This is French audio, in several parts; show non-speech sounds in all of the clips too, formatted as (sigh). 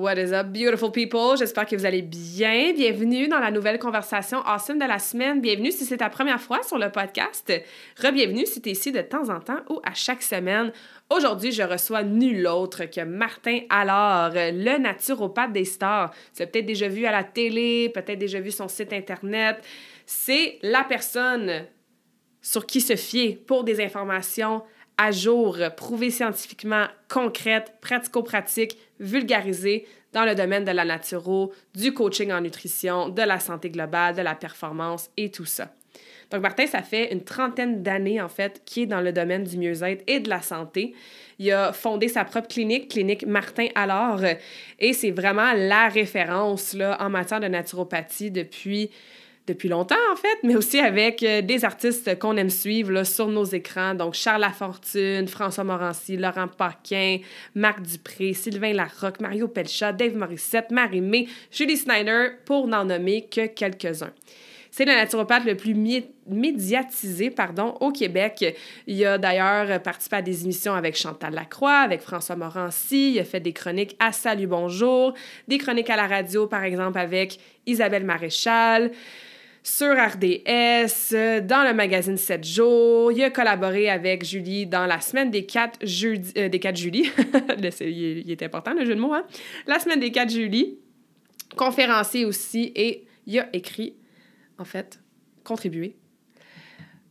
What is up, beautiful people? J'espère que vous allez bien. Bienvenue dans la nouvelle conversation awesome de la semaine. Bienvenue si c'est ta première fois sur le podcast. Re-bienvenue si tu es ici de temps en temps ou à chaque semaine. Aujourd'hui, je reçois nul autre que Martin Allard, le naturopathe des stars. Tu l'as peut-être déjà vu à la télé, peut-être déjà vu son site Internet. C'est la personne sur qui se fier pour des informations à jour, prouvées scientifiquement, concrètes, pratico-pratiques, vulgarisées dans le domaine de la naturo, du coaching en nutrition, de la santé globale, de la performance et tout ça. Donc, Martin, ça fait une trentaine d'années, en fait, qui est dans le domaine du mieux-être et de la santé. Il a fondé sa propre clinique, Clinique Martin Alors, et c'est vraiment la référence là, en matière de naturopathie depuis depuis longtemps, en fait, mais aussi avec euh, des artistes qu'on aime suivre là, sur nos écrans. Donc, Charles Lafortune, François Morancy, Laurent Paquin, Marc Dupré, Sylvain Larocque, Mario Pelchat, Dave Morissette, Marie-Mé, Julie Snyder, pour n'en nommer que quelques-uns. C'est le naturopathe le plus médiatisé pardon, au Québec. Il a d'ailleurs participé à des émissions avec Chantal Lacroix, avec François Morancy. Il a fait des chroniques à Salut Bonjour, des chroniques à la radio, par exemple, avec Isabelle Maréchal sur RDS, dans le magazine 7 jours. Il a collaboré avec Julie dans la semaine des 4 jeudi, euh, des 4 juillet. (laughs) il, est important le jeu de mots, hein? La semaine des 4 juillet. Conférencier aussi et il a écrit, en fait, contribué.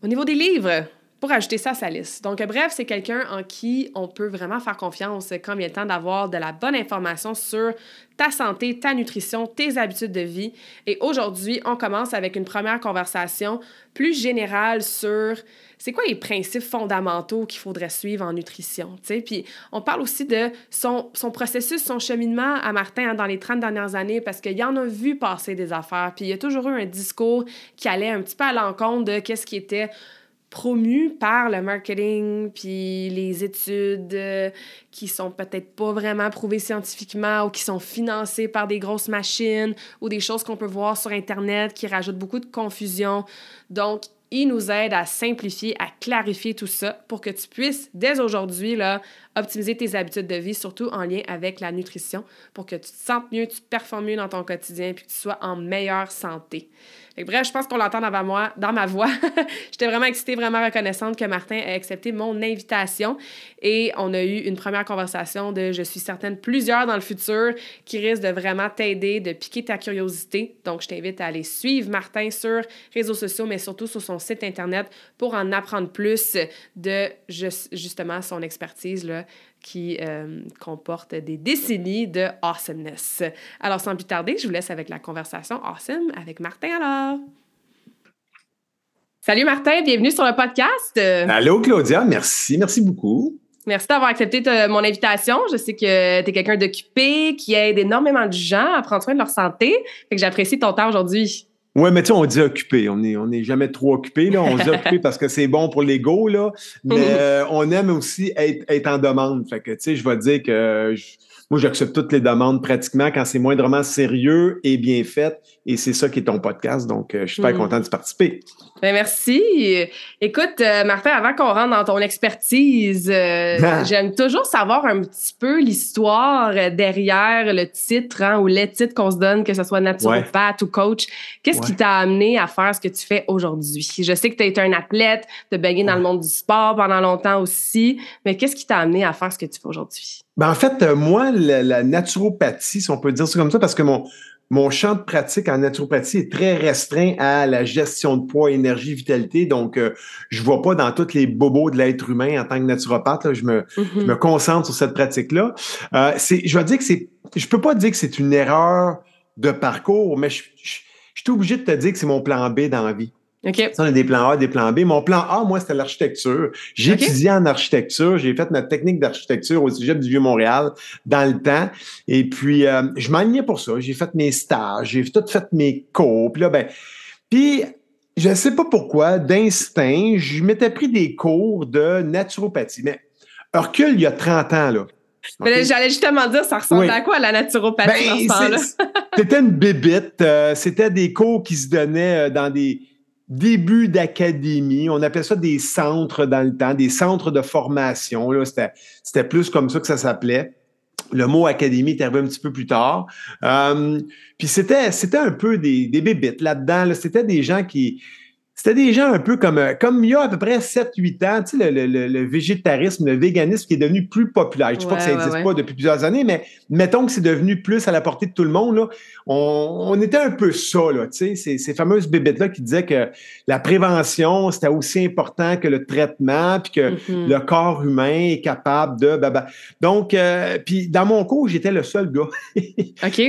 Au niveau des livres, pour ajouter ça à sa liste. Donc, bref, c'est quelqu'un en qui on peut vraiment faire confiance quand il est temps d'avoir de la bonne information sur ta santé, ta nutrition, tes habitudes de vie. Et aujourd'hui, on commence avec une première conversation plus générale sur c'est quoi les principes fondamentaux qu'il faudrait suivre en nutrition. Puis on parle aussi de son, processus, son cheminement à Martin hein, dans les 30 dernières années parce qu'il en a vu passer des affaires. Puis il y a toujours eu un discours qui allait un petit peu à l'encontre de qu'est-ce qui était promu par le marketing puis les études euh, qui sont peut-être pas vraiment prouvées scientifiquement ou qui sont financées par des grosses machines ou des choses qu'on peut voir sur internet qui rajoutent beaucoup de confusion. Donc il nous aide à simplifier, à clarifier tout ça pour que tu puisses dès aujourd'hui optimiser tes habitudes de vie surtout en lien avec la nutrition pour que tu te sentes mieux, tu performes mieux dans ton quotidien puis que tu sois en meilleure santé bref, je pense qu'on l'entend dans ma, voix, dans ma voix. (laughs) J'étais vraiment excitée, vraiment reconnaissante que Martin ait accepté mon invitation. Et on a eu une première conversation de, je suis certaine, plusieurs dans le futur qui risquent de vraiment t'aider, de piquer ta curiosité. Donc, je t'invite à aller suivre Martin sur réseaux sociaux, mais surtout sur son site Internet pour en apprendre plus de justement son expertise là, qui euh, comporte des décennies de awesomeness. Alors, sans plus tarder, je vous laisse avec la conversation awesome avec Martin alors. Salut Martin, bienvenue sur le podcast. Allô Claudia, merci, merci beaucoup. Merci d'avoir accepté mon invitation. Je sais que tu es quelqu'un d'occupé, qui aide énormément de gens à prendre soin de leur santé. Fait que j'apprécie ton temps aujourd'hui. Oui, mais tu sais, on dit occupé. On n'est on est jamais trop occupé. Là. On dit occupé (laughs) parce que c'est bon pour l'ego, là. Mais euh, on aime aussi être, être en demande. Fait que, tu sais, je vais dire que moi, j'accepte toutes les demandes pratiquement quand c'est moindrement sérieux et bien fait. Et c'est ça qui est ton podcast. Donc, euh, je suis super mm. content de participer. Ben merci. Écoute, euh, Martin, avant qu'on rentre dans ton expertise, euh, ah. j'aime toujours savoir un petit peu l'histoire derrière le titre hein, ou les titres qu'on se donne, que ce soit naturopathe ou coach. Qu'est-ce qui t'a amené à faire ce que tu fais aujourd'hui? Je sais que tu as été un athlète, tu as baigné dans le monde du sport pendant longtemps aussi, mais qu'est-ce qui t'a amené à faire ce que tu fais aujourd'hui? Ben en fait, euh, moi, la, naturopathie, si on peut dire ça comme ça, parce que mon, mon champ de pratique en naturopathie est très restreint à la gestion de poids, énergie, vitalité. Donc, euh, je ne vois pas dans tous les bobos de l'être humain en tant que naturopathe. je, me, mm-hmm. me, concentre sur cette pratique-là. Euh, je vais dire que c'est. Je peux pas dire que c'est une erreur de parcours, mais je, je, je suis obligé de te dire que c'est mon plan B dans la vie. Ça, on a des plans A, des plans B. Mon plan A, moi, c'était l'architecture. J'ai étudié en architecture. J'ai fait ma technique d'architecture au Cégep du Vieux-Montréal dans le temps. Et puis, euh, je m'alignais pour ça. J'ai fait mes stages. J'ai tout fait mes cours. Puis là, ben, puis je sais pas pourquoi, d'instinct, je m'étais pris des cours de naturopathie. Mais recule il y a 30 ans, là. J'allais justement dire, ça ressemble à quoi la naturopathie ben, C'était une bébite. Euh, c'était des cours qui se donnaient euh, dans des début d'académie. On appelait ça des centres dans le temps, des centres de formation. C'était plus comme ça que ça s'appelait. Le mot académie est arrivé un petit peu plus tard. Euh, puis c'était un peu des, des bébites là-dedans. C'était des gens qui c'était des gens un peu comme, euh, comme il y a à peu près 7-8 ans, tu sais, le, le, le, végétarisme, le véganisme qui est devenu plus populaire. Je ne dis pas que ça n'existe pas depuis plusieurs années, mais mettons que c'est devenu plus à la portée de tout le monde. Là. On, on était un peu ça, là, tu sais, ces, ces fameuses bébêtes-là qui disaient que la prévention, c'était aussi important que le traitement, puis que mm-hmm. le corps humain est capable de... Bah. Donc, euh, puis dans mon cours, j'étais le seul gars. (laughs) OK.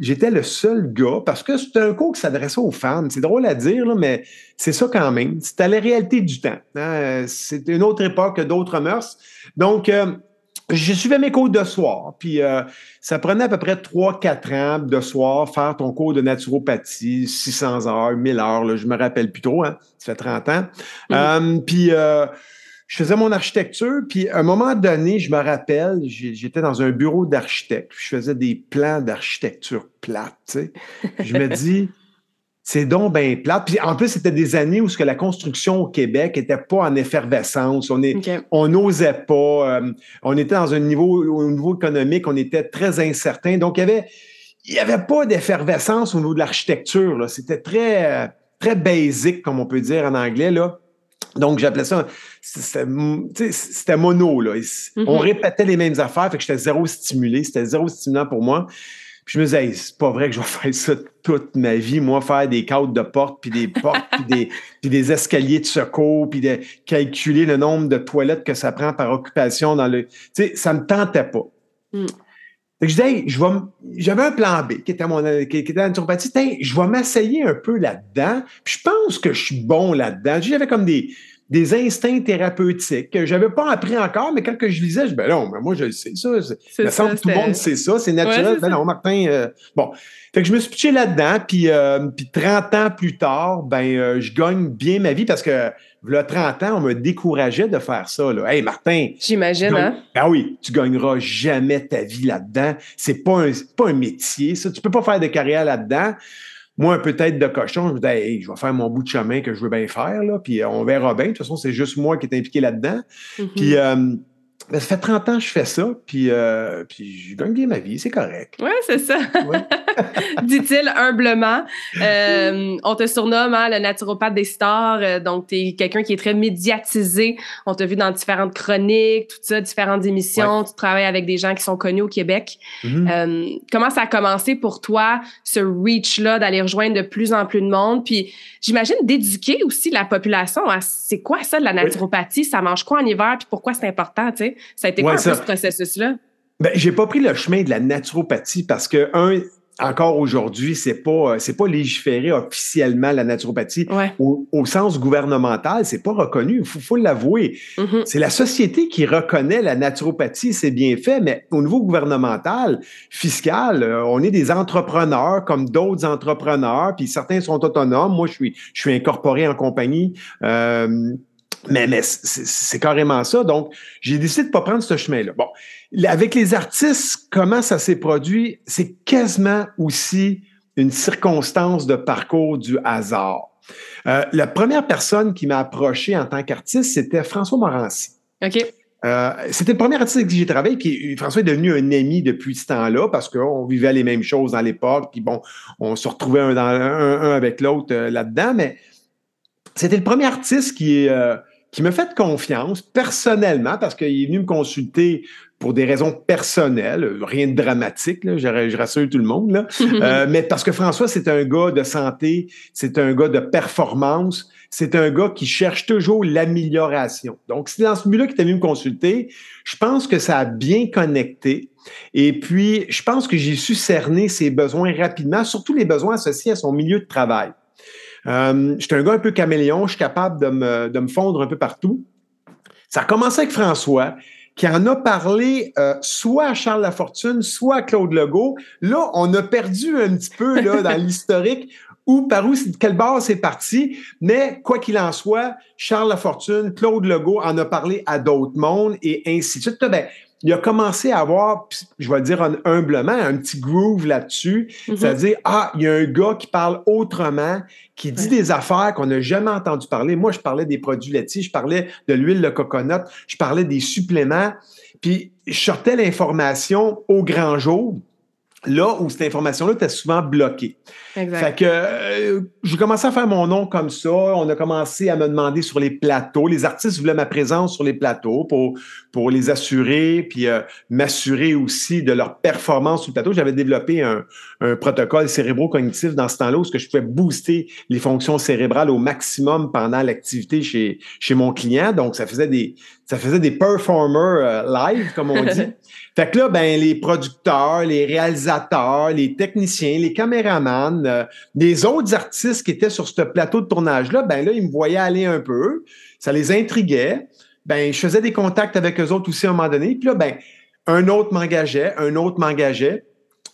J'étais le seul gars parce que c'était un cours qui s'adressait aux femmes. C'est drôle à dire, là, mais c'est ça quand même. C'était la réalité du temps. Hein. C'était une autre époque, d'autres mœurs. Donc, euh, je suivais mes cours de soir, puis euh, ça prenait à peu près 3-4 ans de soir faire ton cours de naturopathie, 600 heures, 1000 heures, là, je me rappelle plus trop, hein, ça fait 30 ans. Mm-hmm. Euh, puis je faisais mon architecture, puis à un moment donné, je me rappelle, j'étais dans un bureau d'architecte, je faisais des plans d'architecture plate, tu sais. Je me dis, (laughs) c'est donc bien plate. Puis en plus, c'était des années où ce que la construction au Québec était pas en effervescence. On est, on n'osait pas. Euh, on était dans un niveau, au niveau économique, on était très incertain. Donc, il y avait, il y avait pas d'effervescence au niveau de l'architecture. C'était très, très basic, comme on peut dire en anglais, là. Donc, j'appelais ça, c'était mono, là. On mm-hmm. répétait les mêmes affaires, fait que j'étais zéro stimulé. C'était zéro stimulant pour moi. Puis je me disais, c'est pas vrai que je vais (laughs) faire ça toute ma vie, moi, faire des cadres de portes, puis des portes, puis, des, (laughs) puis des escaliers de secours, puis de calculer le nombre de toilettes que ça prend par occupation dans le. Tu sais, ça me tentait pas. Mm. je disais, je vais j'avais un plan B qui était mon qui, était la naturopathie. Je vais m'essayer un peu là-dedans. Puis je pense que je suis bon là-dedans. J'avais comme des des instincts thérapeutiques que j'avais pas appris encore, mais quand que je lisais, je ben non, mais moi, je le sais, ça. Il me semble que tout le monde sait ça, c'est naturel. ben non, Martin, euh, bon. Fait que je me suis pitché là-dedans, puis, euh, puis 30 ans plus tard, ben, euh, je gagne bien ma vie parce que, là, 30 ans, on me décourageait de faire ça, là. Hey, Martin. J'imagine, hein? Ben oui, tu gagneras jamais ta vie là-dedans. C'est pas un, pas un métier, ça. Tu peux pas faire de carrière là-dedans moi, peut-être de cochon, je me dis, je vais faire mon bout de chemin que je veux bien faire, là, puis on verra bien. De toute façon, c'est juste moi qui est impliqué là-dedans. Mm-hmm. Puis, euh, ça fait 30 ans que je fais ça, puis, euh, puis je gagne bien ma vie, c'est correct. Oui, c'est ça. (laughs) Dit-il humblement. Euh, on te surnomme hein, le naturopathe des stars, euh, donc tu es quelqu'un qui est très médiatisé. On t'a vu dans différentes chroniques, tout ça, différentes émissions. Tu travailles avec des gens qui sont connus au Québec. Mm-hmm. comment ça a commencé pour toi, ce reach-là, d'aller rejoindre de plus en plus de monde? Puis j'imagine d'éduquer aussi la population c'est quoi ça de la naturopathie? Ça mange quoi en hiver? Puis pourquoi c'est important, tu sais? Ça a été quoi ce processus-là? Ben, j'ai pas pris le chemin de la naturopathie parce que, un, encore aujourd'hui, c'est pas c'est pas légiféré officiellement la naturopathie au, sens gouvernemental, c'est pas reconnu. Il faut, l'avouer. Mm-hmm. C'est la société qui reconnaît la naturopathie, c'est bien fait, mais au niveau gouvernemental, fiscal, euh, on est des entrepreneurs comme d'autres entrepreneurs, puis certains sont autonomes. Moi, je suis je suis incorporé en compagnie. Euh, mais, mais c'est carrément ça. Donc, j'ai décidé de pas prendre ce chemin-là. Bon, avec les artistes, comment ça s'est produit? C'est quasiment aussi une circonstance de parcours du hasard. Euh, la première personne qui m'a approché en tant qu'artiste, c'était François Morancy. OK. euh, c'était le premier artiste avec qui j'ai travaillé, puis François est devenu un ami depuis ce temps-là parce qu'on vivait les mêmes choses dans l'époque, puis bon, on se retrouvait un, dans, un, avec l'autre euh, là-dedans, mais c'était le premier artiste qui, qui me fait confiance personnellement parce qu'il est venu me consulter pour des raisons personnelles, rien de dramatique, là, je, rassure tout le monde, là. (laughs) euh, mais parce que François, c'est un gars de santé, c'est un gars de performance, c'est un gars qui cherche toujours l'amélioration. Donc, c'est dans ce but-là qu'il est venu me consulter. Je pense que ça a bien connecté. Et puis, je pense que j'ai su cerner ses besoins rapidement, surtout les besoins associés à son milieu de travail. Euh, je suis un gars un peu caméléon, je suis capable de me, de me fondre un peu partout. Ça a commencé avec François, qui en a parlé euh, soit à Charles Lafortune, soit à Claude Legault. Là, on a perdu un petit peu là, (laughs) dans l'historique où, par où, quelle base c'est parti. Mais quoi qu'il en soit, Charles Lafortune, Claude Legault en a parlé à d'autres mondes et ainsi de suite. Ben, il a commencé à avoir, je vais dire humblement, un petit groove là-dessus. Mm-hmm. C'est-à-dire, ah, il y a un gars qui parle autrement, qui dit des affaires qu'on n'a jamais entendu parler. Moi, je parlais des produits laitiers, je parlais de l'huile de coconut, je parlais des suppléments. Puis, je sortais l'information au grand jour là où cette information-là était souvent bloquée. Exact. Fait que euh, j'ai commencé à faire mon nom comme ça. On a commencé à me demander sur les plateaux. Les artistes voulaient ma présence sur les plateaux pour, pour les assurer, puis euh, m'assurer aussi de leur performance sur le plateau. J'avais développé un, un protocole cérébro-cognitif dans ce temps-là où je pouvais booster les fonctions cérébrales au maximum pendant l'activité chez, chez mon client. Donc, ça faisait des, ça faisait des performers euh, live, comme on dit. (laughs) fait que là, ben, les producteurs, les réalisateurs, les techniciens, les caméramans, euh, les autres artistes qui étaient sur ce plateau de tournage-là, ben là, ils me voyaient aller un peu. Ça les intriguait. Ben, je faisais des contacts avec eux autres aussi à un moment donné. Puis là, ben, un autre m'engageait, un autre m'engageait.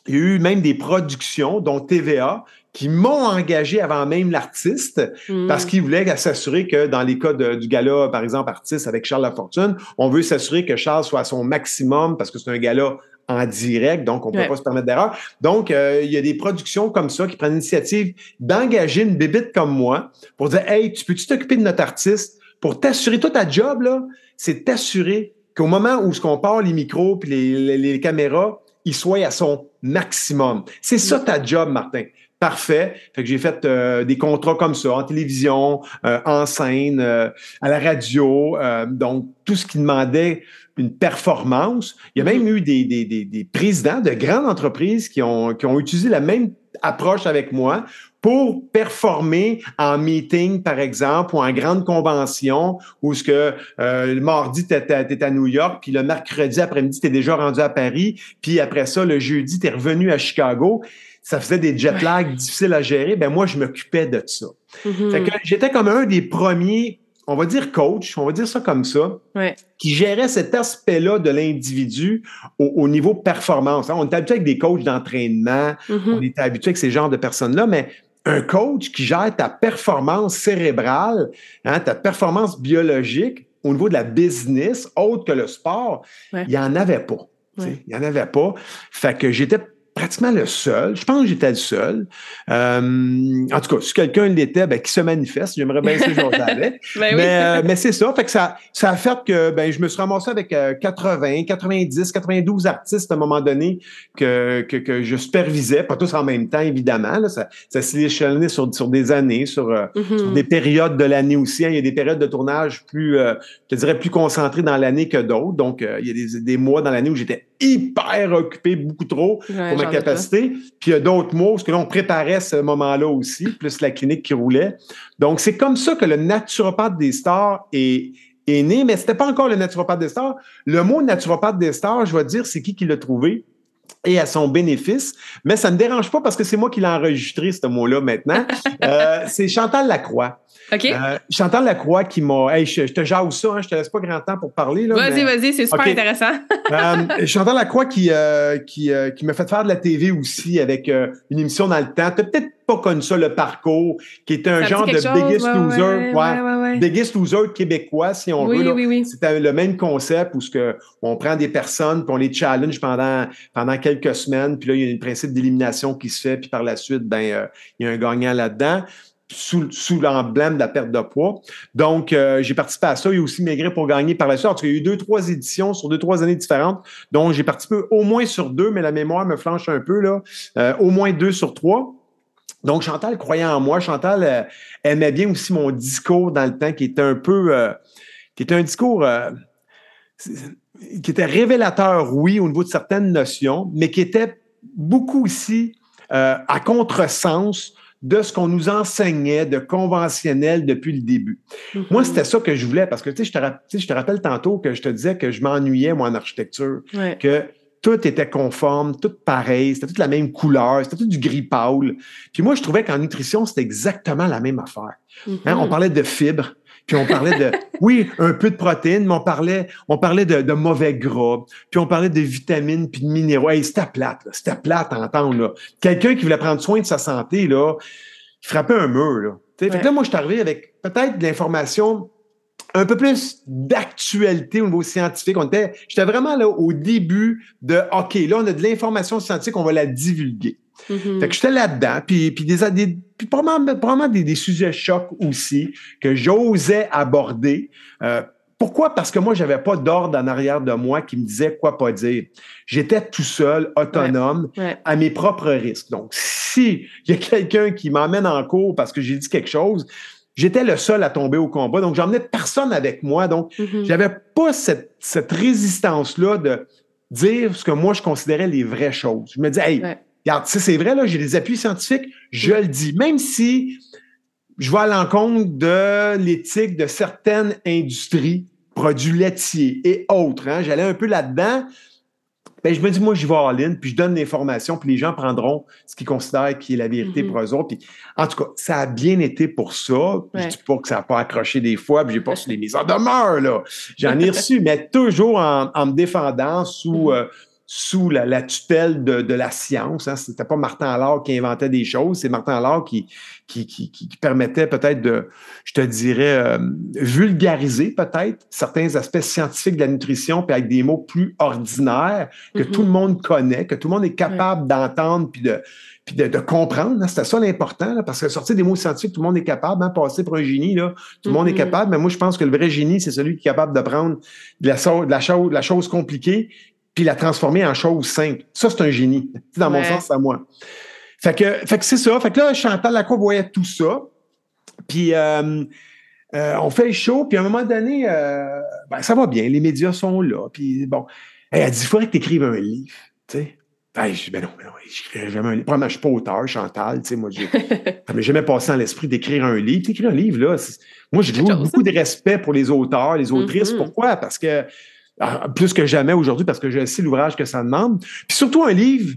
Il y a eu même des productions, dont TVA, qui m'ont engagé avant même l'artiste hmm. parce qu'ils voulaient s'assurer que dans les cas du gala, par exemple, artiste avec Charles Lafortune, on veut s'assurer que Charles soit à son maximum parce que c'est un gala en direct, donc on ne peut pas se permettre d'erreur. Donc, euh, il y a des productions comme ça qui prennent l'initiative d'engager une bébite comme moi pour dire Hey, tu peux-tu t'occuper de notre artiste pour t'assurer, toi, ta job, là, c'est t'assurer qu'au moment où ce qu'on part les micros puis les, les caméras, il soit à son maximum. C'est ça ta job, Martin. Parfait. Fait que j'ai fait euh, des contrats comme ça en télévision, euh, en scène, euh, à la radio. donc, tout ce qui demandait une performance. Il y a même mm-hmm. eu des, des, des, des présidents de grandes entreprises qui ont, qui ont utilisé la même approche avec moi pour performer en meeting, par exemple, ou en grande convention, où ce que le mardi, tu es, à New York, puis le mercredi après-midi, tu es déjà rendu à Paris, puis après ça, le jeudi, tu es revenu à Chicago ça faisait des jet lags difficiles à gérer, ben moi, je m'occupais de ça. Mm-hmm. j'étais comme un des premiers, on va dire coach, on va dire ça comme ça, qui gérait cet aspect-là de l'individu au, niveau performance. On était habitué avec des coachs d'entraînement, mm-hmm. on était habitué avec ces genres de personnes-là, mais un coach qui gère ta performance cérébrale, hein, ta performance biologique au niveau de la business, autre que le sport, il n'y en avait pas. Il n'y en avait pas. Fait que j'étais pratiquement le seul. Je pense que j'étais le seul. Euh, en tout cas, si quelqu'un l'était, ben, qui se manifeste, j'aimerais bien ce genre (laughs) ben mais, euh, mais c'est ça. Fait que ça, ça a fait que ben, je me suis ramassé avec 80, 90, 92 artistes à un moment donné que, que, que je supervisais, pas tous en même temps, évidemment. Là, ça ça s'est échelonné sur, sur des années, sur, euh, mm-hmm. sur des périodes de l'année aussi. Hein. Il y a des périodes de tournage plus, je te dirais, plus concentrées dans l'année que d'autres. Donc, il y a des, des mois dans l'année où j'étais hyper occupé, beaucoup trop pour ma capacité. Puis il y a d'autres mots, parce que là, on préparait ce moment-là aussi, plus la clinique qui roulait. Donc, c'est comme ça que le naturopathe des stars est, est né, mais c'était pas encore le naturopathe des stars. Le mot naturopathe des stars, je vais dire, c'est qui qui l'a trouvé? Et à son bénéfice, mais ça ne me dérange pas parce que c'est moi qui l'ai enregistré, ce mot-là, maintenant. (laughs) Euh, c'est Chantal Lacroix. OK. Euh, Chantal Lacroix qui m'a. Hey, je, te jase ça, hein, je te laisse pas grand temps pour parler. Vas-y, vas-y, c'est super intéressant. euh, (laughs) Chantal Lacroix qui, qui, qui m'a fait faire de la TV aussi avec une émission dans le temps. Tu peut-être pas connu ça, le parcours, qui était un genre de Biggest Loser. Ouais, Biggest Loser québécois, si on veut. Oui, C'était le même concept où ce que on prend des personnes puis on les challenge pendant, pendant quelques semaines. Puis là, il y a un principe d'élimination qui se fait. Puis par la suite, ben, il y a un gagnant là-dedans. sous, sous l'emblème de la perte de poids. Donc, euh, j'ai participé à ça. Il y a aussi Maigrir pour gagner par la suite. En tout cas, il y a eu deux, trois éditions sur deux, trois années différentes. Donc, j'ai participé au moins sur deux, mais la mémoire me flanche un peu, là. Euh, au moins deux sur trois. Donc, Chantal croyait en moi. Chantal euh, aimait bien aussi mon discours dans le temps qui était un peu... Euh, qui était un discours euh, qui était révélateur, oui, au niveau de certaines notions, mais qui était beaucoup aussi à contresens de ce qu'on nous enseignait de conventionnel depuis le début. Mm-hmm. Moi, c'était ça que je voulais parce que, tu sais, je te, je rappelle tantôt que je te disais que je m'ennuyais, moi, en architecture, Ouais. que tout était conforme, tout pareil, c'était toute la même couleur, c'était tout du gris pâle. Puis moi, je trouvais qu'en nutrition, c'était exactement la même affaire. Hein, On parlait de fibres, puis on parlait de, (laughs) oui, un peu de protéines, mais on parlait, on parlait de, de mauvais gras, puis on parlait de vitamines, puis de minéraux. Hey, c'était plate, là. c'était plate à entendre. là. Quelqu'un qui voulait prendre soin de sa santé, là, il frappait un mur. Là. Fait que là, moi, je suis arrivé avec peut-être de l'information un peu plus d'actualité au niveau scientifique. On était, j'étais vraiment là au début de, OK, là, on a de l'information scientifique, on va la divulguer. Mhm. Fait que j'étais là-dedans, puis, puis, des, des, puis probablement, probablement des, des sujets chocs aussi que j'osais aborder. Euh, pourquoi? Parce que moi, j'avais pas d'ordre en arrière de moi qui me disait quoi pas dire. J'étais tout seul, autonome, Ouais. à mes propres risques. Donc, si il y a quelqu'un qui m'emmène en cours parce que j'ai dit quelque chose, j'étais le seul à tomber au combat. Donc, j'emmenais personne avec moi. Donc, Mhm. j'avais pas cette, cette résistance-là de dire ce que moi, je considérais les vraies choses. Je me disais, hey, Ouais. regarde, si c'est vrai, là, j'ai des appuis scientifiques, je le dis. Même si je vais à l'encontre de l'éthique de certaines industries, produits laitiers et autres, hein, j'allais un peu là-dedans. Ben, je me dis, moi, j'y vais en ligne, puis je donne l'information, puis les gens prendront ce qu'ils considèrent qui est la vérité Mhm. pour eux autres. Puis, en tout cas, ça a bien été pour ça. Ouais. Je dis pas que ça n'a pas accroché des fois, puis j'ai pas (laughs) reçu des mises en demeure, là. J'en ai reçu, mais toujours en, en me défendant sous, Mhm. euh, sous la, la tutelle de, de la science. Hein. C'était pas Martin Allard qui inventait des choses, c'est Martin Allard qui, qui, qui, qui- qui permettait peut-être de, je te dirais, euh, vulgariser peut-être certains aspects scientifiques de la nutrition, puis avec des mots plus ordinaires que tout le monde connaît, que tout le monde est capable d'entendre puis de, puis de, de comprendre. hein. C'était ça l'important, parce que sortir des mots scientifiques, tout le monde est capable, hein, passer pour un génie, là, tout le monde est Mhm. capable, mais moi, je pense que le vrai génie, c'est celui qui est capable de prendre de la, so- de la, chose, de la chose compliquée puis la transformer en chose simple. Ça, c'est un génie. Dans mon sens, c'est à moi. Fait que, fait que c'est ça. Fait que là, Chantal Lacroix voyait tout ça. Puis euh, euh, on fait le show, puis à un moment donné, euh, ben, ça va bien, les médias sont là. Puis bon, elle a dit, il faudrait que tu écrives un livre. Tu sais. Ben, je dis, ben non, ben non, jamais un livre. Probablement, je suis pas auteur, Chantal. Tu sais, moi, j'ai, (laughs) ça m'est jamais passé dans l'esprit d'écrire un livre. Écrire un livre, là, moi, j'ai chose, beaucoup de respect pour les auteurs, les autrices. Mhm. Pourquoi? Parce que, plus que jamais aujourd'hui, parce que je sais l'ouvrage que ça demande. Puis surtout un livre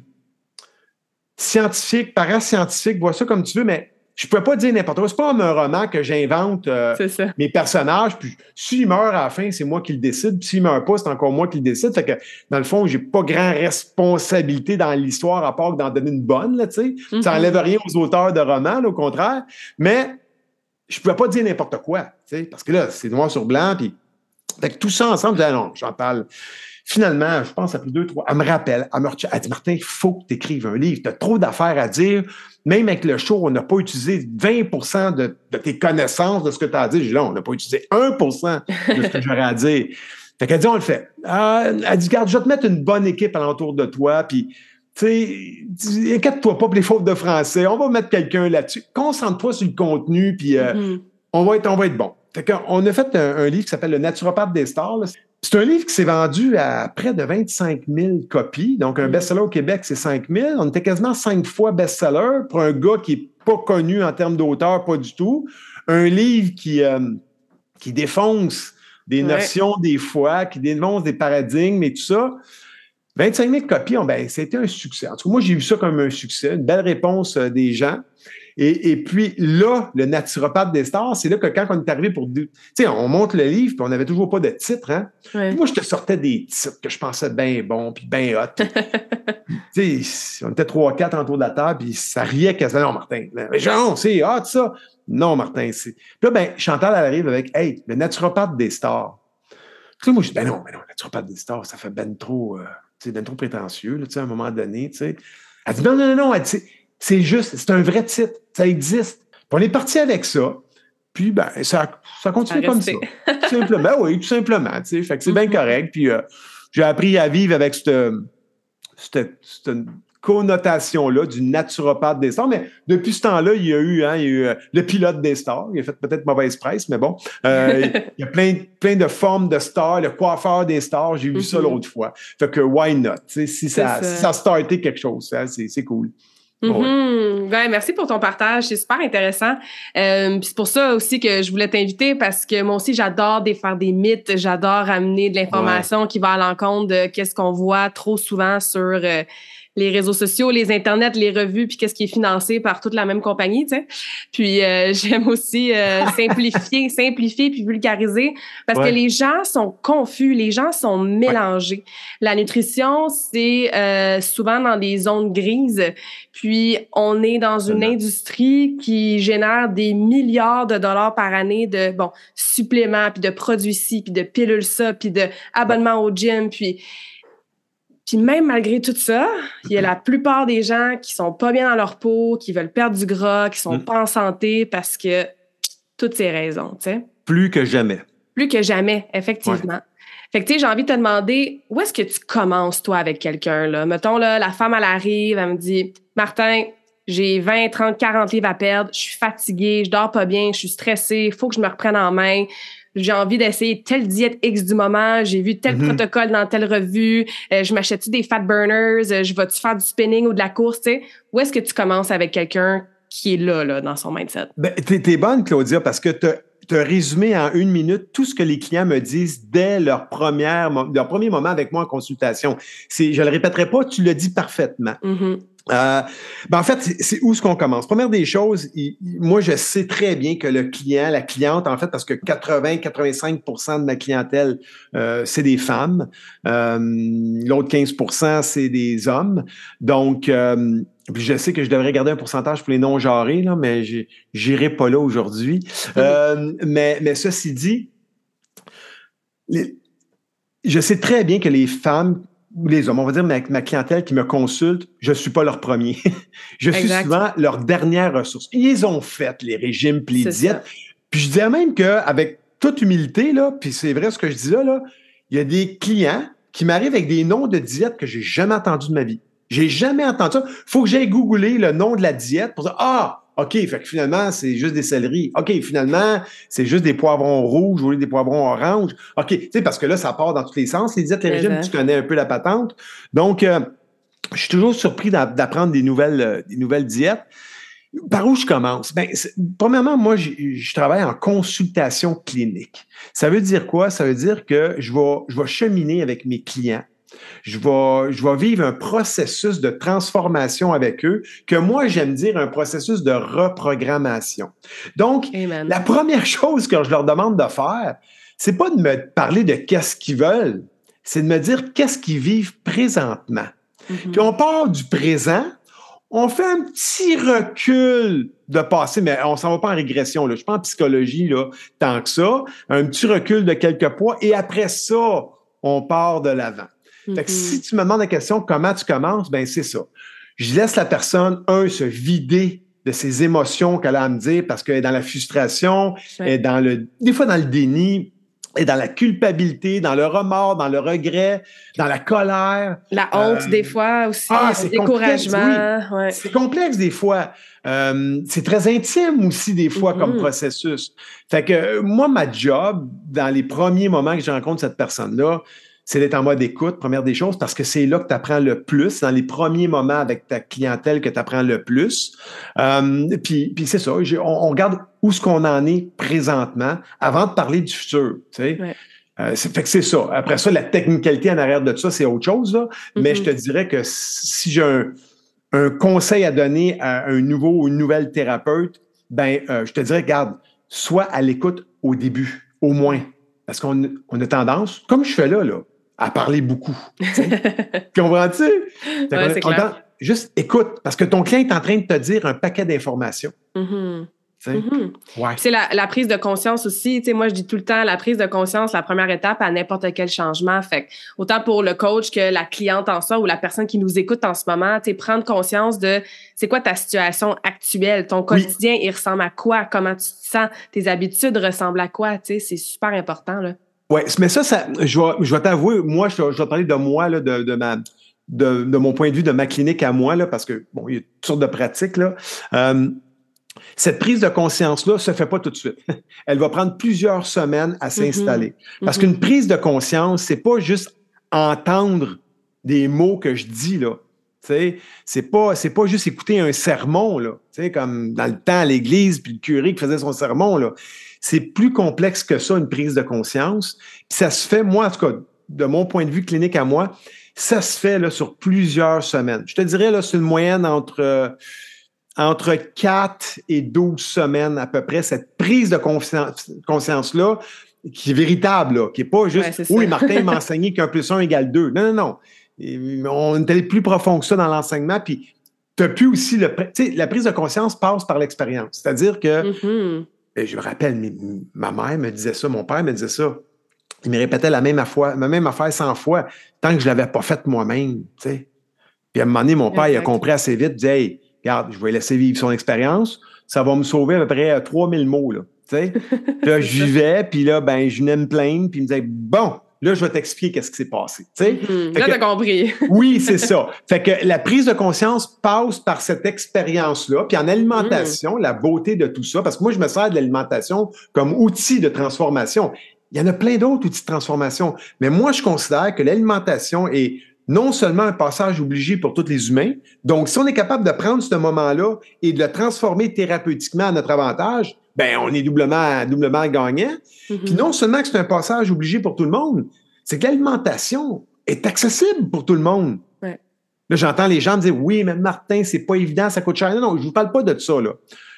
scientifique, parascientifique, vois ça comme tu veux, mais je peux pas dire n'importe quoi. C'est pas comme un roman que j'invente euh, mes personnages, puis s'ils meurent à la fin, c'est moi qui le décide, puis s'ils meurent pas, c'est encore moi qui le décide. Fait que, dans le fond, j'ai pas grand responsabilité dans l'histoire à part que d'en donner une bonne, là, tu sais. Mhm. Ça enlève rien aux auteurs de romans, là, au contraire. Mais je pouvais pas dire n'importe quoi, tu sais, parce que là, c'est noir sur blanc, puis fait que tout ça ensemble, non, j'en parle. Finalement, je pense après deux, trois, elle me rappelle, elle me retient, elle dit, Martin, il faut que tu écrives un livre. Tu as trop d'affaires à dire. Même avec le show, on n'a pas utilisé 20 de, de tes connaissances de ce que tu as à dire. Je dis, là, on n'a pas utilisé 1 de ce que j'aurais à dire. (laughs) Fait qu'elle dit, on le fait. Euh, elle dit, regarde, je vais te mettre une bonne équipe alentour de toi, puis tu sais, inquiète-toi pas pour les fautes de français. On va mettre quelqu'un là-dessus. Concentre-toi sur le contenu, puis euh, Mhm. on va être, on va être bon. Qu'on a fait un, un livre qui s'appelle Le naturopathe des stars. là. C'est un livre qui s'est vendu à près de 25 000 copies. Donc, un Mm. best-seller au Québec, c'est 5 000. On était quasiment cinq fois best-seller pour un gars qui n'est pas connu en termes d'auteur, pas du tout. Un livre qui, euh, qui défonce des Ouais. notions des fois, qui dénonce des paradigmes et tout ça. 25 000 copies, on- ben, c'était un succès. En tout cas, moi, j'ai vu ça comme un succès, une belle réponse euh, des gens. Et, et puis là, le naturopathe des stars, c'est là que quand on est arrivé pour... Tu sais, on monte le livre, puis on n'avait toujours pas de titre. Hein? Ouais. Moi, je te sortais des titres que je pensais bien bons, puis bien hot. (laughs) tu sais, on était trois, quatre autour de la table, puis ça riait quasiment. Non, Martin, mais genre, c'est hot, ça. Non, Martin, c'est... Puis là, ben, Chantal, elle arrive avec, hey, le naturopathe des stars. Puis là, moi, je dis, ben non, ben non, le naturopathe des stars, ça fait ben trop, euh, tu sais, ben trop prétentieux, là, tu sais, à un moment donné, tu sais. Elle dit, non, non, non, non, elle dit, c'est- juste, c'est un vrai titre, ça existe. on est parti avec ça. Puis, ben, ça, ça continue comme ça. Tout simplement, oui, tout simplement. Fait que c'est bien mm-hmm. correct. Puis, euh, j'ai appris à vivre avec cette, cette, connotation-là du naturopathe des stars. Mais depuis ce temps-là, il y a eu, hein, il y a eu euh, le pilote des stars. Il a fait peut-être mauvaise presse, mais bon. Euh, il y a plein, plein de formes de stars. Le coiffeur des stars, j'ai vu ça mm-hmm. l'autre fois. Fait que why not? Si ça, si ça a starté quelque chose, hein, c'est cool. Mm merci pour ton partage, c'est super intéressant. Euh, c'est pour ça aussi que je voulais t'inviter parce que moi aussi j'adore défaire des mythes, j'adore amener de l'information qui va à l'encontre de qu'est-ce qu'on voit trop souvent sur euh, les réseaux sociaux, les internets, les revues, puis qu'est-ce qui est financé par toute la même compagnie, tu sais. Puis euh, (laughs) j'aime aussi euh, simplifier, (laughs) simplifier puis vulgariser parce que les gens sont confus, les gens sont mélangés. La nutrition, c'est euh, souvent dans des zones grises, puis on est dans une industrie qui génère des milliards de dollars par année de bon suppléments, puis de produits ci, puis de pilules ça, puis de abonnements au gym, puis puis même malgré tout ça, il y a la plupart des gens qui sont pas bien dans leur peau, qui veulent perdre du gras, qui sont mm. pas en santé parce que toutes ces raisons, tu sais. Plus que jamais. Plus que jamais, effectivement. Fait que, tu sais, j'ai envie de te demander, où est-ce que tu commences, toi, avec quelqu'un, là? Mettons, là, la femme, elle arrive, elle me dit, Martin, j'ai 20, 30, 40 livres à perdre, je suis fatiguée, je dors pas bien, je suis stressée, faut que je me reprenne en main, j'ai envie d'essayer telle diète X du moment, j'ai vu tel mhm. protocole dans telle revue, euh, je m'achète-tu des fat burners, euh, je vais-tu faire du spinning ou de la course, tu sais? Où est-ce que tu commences avec quelqu'un qui est là, là, dans son mindset? Ben, t'es, es bonne, Claudia, parce que tu as résumé en une minute tout ce que les clients me disent dès leur, première, leur premier moment avec moi en consultation. Je le répéterai pas, tu le dis parfaitement. Mm-hmm. Euh, ben en fait, c'est où est-ce qu'on commence? Première des choses, moi, je sais très bien que le client, la cliente, en fait, parce que 80-85% de ma clientèle, euh, c'est des femmes. Euh, L'autre 15% c'est des hommes. Donc, je sais que je devrais garder un pourcentage pour les non-genrés, là, mais j'irai pas là aujourd'hui. Euh, mais, mais ceci dit, je sais très bien que les femmes les hommes, on va dire ma, ma clientèle qui me consulte, je ne suis pas leur premier. (laughs) je suis souvent leur dernière ressource. Ils ont fait les régimes puis les diètes. Puis je disais même qu'avec toute humilité, là, puis c'est vrai ce que je dis là, là, il y a des clients qui m'arrivent avec des noms de diètes que j'ai jamais entendu de ma vie. J'ai jamais entendu ça. Faut que j'aille googler le nom de la diète pour dire Ah, OK, fait que finalement, c'est juste des céleris. OK, finalement, c'est juste des poivrons rouges ou des poivrons oranges. OK, tu sais, parce que là, ça part dans tous les sens. Les diètes, les régimes, tu connais un peu la patente. Donc, euh, je suis toujours surpris d'apprendre des nouvelles, euh, des nouvelles diètes. Par où je commence? Ben, premièrement, moi, je, je, travaille en consultation clinique. Ça veut dire quoi? Ça veut dire que je vais, je vais cheminer avec mes clients je vais, je vais vivre un processus de transformation avec eux, que moi, j'aime dire un processus de reprogrammation. Donc, la première chose que je leur demande de faire, c'est pas de me parler de qu'est-ce qu'ils veulent, c'est de me dire qu'est-ce qu'ils vivent présentement. Mm-hmm. Puis on part du présent, on fait un petit recul de passé, mais on s'en va pas en régression. Là. Je suis pas en psychologie là, tant que ça. Un petit recul de quelques poids et après ça, on part de l'avant. Fait que si mm-hmm. tu me demandes la question comment tu commences, ben c'est ça. Je laisse la personne, un, se vider de ses émotions qu'elle a à me dire parce qu'elle est dans la frustration, elle est dans le, des fois dans le déni, et dans la culpabilité, dans le remords, dans le regret, dans la colère. La honte, euh, des fois aussi, ah, le découragement. C'est complexe des fois. Euh, c'est très intime aussi des fois comme mm-hmm. processus. Fait que moi, ma job, dans les premiers moments que je rencontre cette personne-là, c'est d'être en mode écoute, première des choses, parce que c'est là que tu apprends le plus, dans les premiers moments avec ta clientèle que tu apprends le plus. Euh, puis, puis c'est ça, on, regarde où ce qu'on en est présentement avant de parler du futur. Tu sais. Euh, fait que c'est ça. Après ça, la technicalité en arrière de ça, c'est autre chose. Là. Mais mm-hmm. je te dirais que si j'ai un, un, conseil à donner à un nouveau ou une nouvelle thérapeute, ben, euh, je te dirais, regarde, sois à l'écoute au début, au moins. Parce qu'on on a tendance, comme je fais là, là, à parler beaucoup. (laughs) Comprends-tu? Ouais, juste écoute, parce que ton client est en train de te dire un paquet d'informations. Mm-hmm. Mhm. C'est la, prise de conscience aussi. moi, je dis tout le temps, la prise de conscience, la première étape à n'importe quel changement. Fait autant pour le coach que la cliente en soi ou la personne qui nous écoute en ce moment, prendre conscience de c'est quoi ta situation actuelle, ton quotidien, il ressemble à quoi, comment tu te sens, tes habitudes ressemblent à quoi? C'est super important. Là. Oui, mais ça, ça je vais, je vais t'avouer, moi, je, vais parler de moi, là, de, de, ma, de, de, mon point de vue, de ma clinique à moi, là, parce que, bon, il y a toutes sortes de pratiques. Là. Euh, cette prise de conscience-là se fait pas tout de suite. (laughs) Elle va prendre plusieurs semaines à s'installer. Mm-hmm. Parce mm-hmm. qu'une prise de conscience, c'est pas juste entendre des mots que je dis, là. C'est pas, c'est pas juste écouter un sermon, là. comme dans le temps à l'église, puis le curé qui faisait son sermon, là. C'est plus complexe que ça, une prise de conscience. Puis ça se fait, moi, en tout cas, de mon point de vue clinique à moi, ça se fait là, sur plusieurs semaines. Je te dirais, là, c'est une moyenne entre, euh, entre 4 et 12 semaines à peu près, cette prise de conscience-là, qui est véritable, qui n'est pas juste Oui, Martin m'a (laughs) enseigné qu'un plus un égale deux. Non, non, non. on est allé plus profond que ça dans l'enseignement. Puis, tu pu aussi le. Tu sais, la prise de conscience passe par l'expérience. C'est-à-dire que, mm-hmm. Je me rappelle, ma mère me disait ça, mon père me disait ça. Il me répétait la même affaire, la même affaire 100 fois, tant que je ne l'avais pas faite moi-même. Tu sais. Puis à un moment donné, mon père, il a compris assez vite, il disait Hey, regarde, je vais laisser vivre son expérience, ça va me sauver à peu près 3000 euh, mots, là. Tu (laughs) puis là, je vivais, puis là, ben, je venais me plaindre, puis il me disait, bon, là, je vais t'expliquer qu'est-ce qui s'est passé. Mm-hmm. là, t'as compris. (laughs) oui, c'est ça. Fait que la prise de conscience passe par cette expérience-là. Puis en alimentation, mm. la beauté de tout ça, parce que moi, je me sers de l'alimentation comme outil de transformation. Il y en a plein d'autres outils de transformation. Mais moi, je considère que l'alimentation est non seulement un passage obligé pour tous les humains, donc si on est capable de prendre ce moment-là et de le transformer thérapeutiquement à notre avantage, ben on est doublement, doublement gagnant. Mm-hmm. Puis non seulement que c'est un passage obligé pour tout le monde, c'est que l'alimentation est accessible pour tout le monde. Là, j'entends les gens me dire Oui, mais Martin, c'est pas évident, ça coûte cher. Non, non, je vous parle pas de ça, là.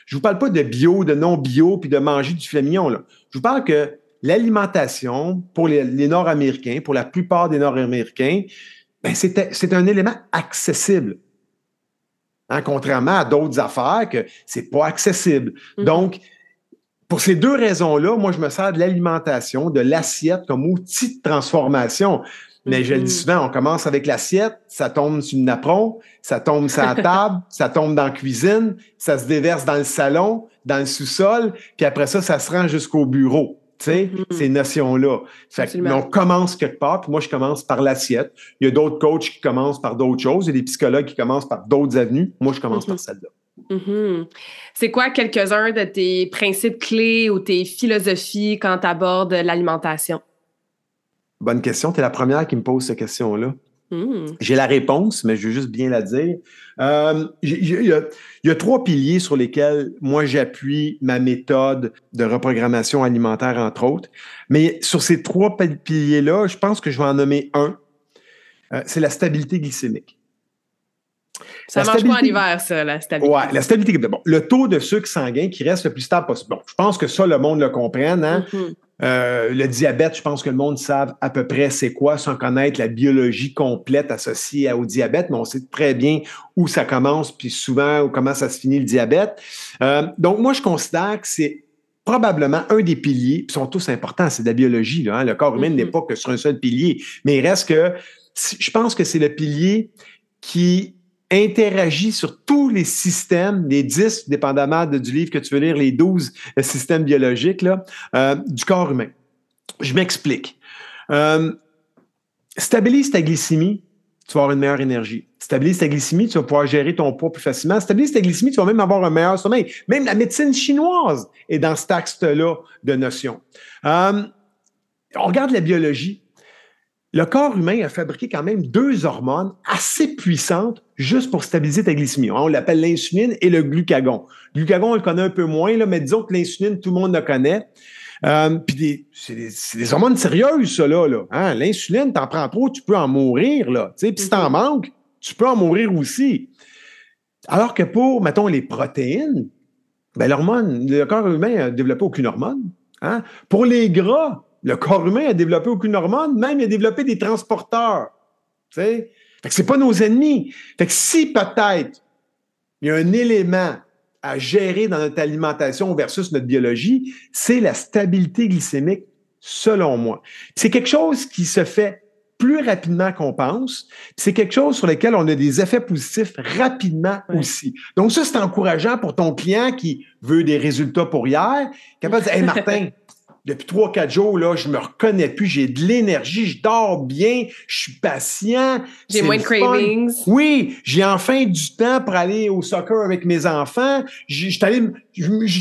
Je vous parle pas de bio, de non-bio, puis de manger du filet mignon, là. Je vous parle que l'alimentation, pour les Nord-Américains, pour la plupart des Nord-Américains, ben c'est un élément accessible. Hein, contrairement à d'autres affaires que c'est pas accessible. Mm-hmm. Donc, pour ces deux raisons-là, moi, je me sers de l'alimentation, de l'assiette comme outil de transformation. Mais je le dis mm-hmm. souvent, on commence avec l'assiette, ça tombe sur le napperon, ça tombe sur la (laughs) table, ça tombe dans la cuisine, ça se déverse dans le salon, dans le sous-sol, puis après ça, ça se rend jusqu'au bureau tu sais, mm-hmm. ces notions-là. Mais on commence quelque part, puis moi, je commence par l'assiette. Il y a d'autres coachs qui commencent par d'autres choses. Il y a des psychologues qui commencent par d'autres avenues. Moi, je commence par mm-hmm. Mm-hmm. C'est quoi quelques-uns de tes principes clés ou tes philosophies quand tu abordes l'alimentation? Bonne question. Tu es la première qui me pose cette question-là. Hmm. J'ai la réponse, mais je veux juste bien la dire. Euh, il y, a trois piliers sur lesquels moi j'appuie ma méthode de reprogrammation alimentaire, entre autres. Mais sur ces trois piliers-là, je pense que je vais en nommer un. Euh, c'est la stabilité glycémique. Ça marche pas en hiver, ça, la stabilité. Oui, la stabilité. Bon, le taux de sucre sanguin qui reste le plus stable possible. Bon, je pense que ça, le monde le comprenne. Hein? Mm-hmm. Euh, le diabète, je pense que le monde savent à peu près c'est quoi sans connaître la biologie complète associée au diabète, mais on sait très bien où ça commence, puis souvent comment ça se finit le diabète. Euh, donc, moi, je considère que c'est probablement un des piliers, puis sont tous importants, c'est de la biologie. Là, hein. Le corps humain n'est mm-hmm. pas que sur un seul pilier, mais il reste que je pense que c'est le pilier qui interagit sur tous les systèmes, les 10, dépendamment du livre que tu veux lire, les 12 euh, systèmes biologiques là, euh, du corps humain. Je m'explique. Euh, stabilise ta glycémie, tu vas avoir une meilleure énergie. Stabilise ta glycémie, tu vas pouvoir gérer ton poids plus facilement. Stabilise ta glycémie, tu vas même avoir un meilleur sommeil. Même la médecine chinoise est dans cet axe-là de notions. on regarde la biologie le corps humain a fabriqué quand même deux hormones assez puissantes juste pour stabiliser ta glycémie. On l'appelle l'insuline et le glucagon. Le glucagon, on le connaît un peu moins, là, mais disons que l'insuline, tout le monde le connaît. Euh, puis c'est des, hormones sérieuses, ça, là. là. Hein? L'insuline, t'en prends trop, tu peux en mourir, là. Puis si t'en mm-hmm. manques, tu peux en mourir aussi. Alors que pour, mettons, les protéines, ben, l'hormone, le corps humain n'a développé aucune hormone. Hein? Pour les gras, le corps humain a développé aucune hormone, même il a développé des transporteurs. Tu sais? Fait que c'est pas nos ennemis. Fait que si peut-être il y a un élément à gérer dans notre alimentation versus notre biologie, c'est la stabilité glycémique, selon moi. C'est quelque chose qui se fait plus rapidement qu'on pense. C'est quelque chose sur lequel on a des effets positifs rapidement aussi. Donc ça, c'est encourageant pour ton client qui veut des résultats pour hier, capable de dire, hey Martin, depuis trois, quatre jours, là, je me reconnais plus, j'ai de l'énergie, je dors bien, je suis patient. J'ai moins de cravings. Oui, j'ai enfin du temps pour aller au soccer avec mes enfants. J'étais allé,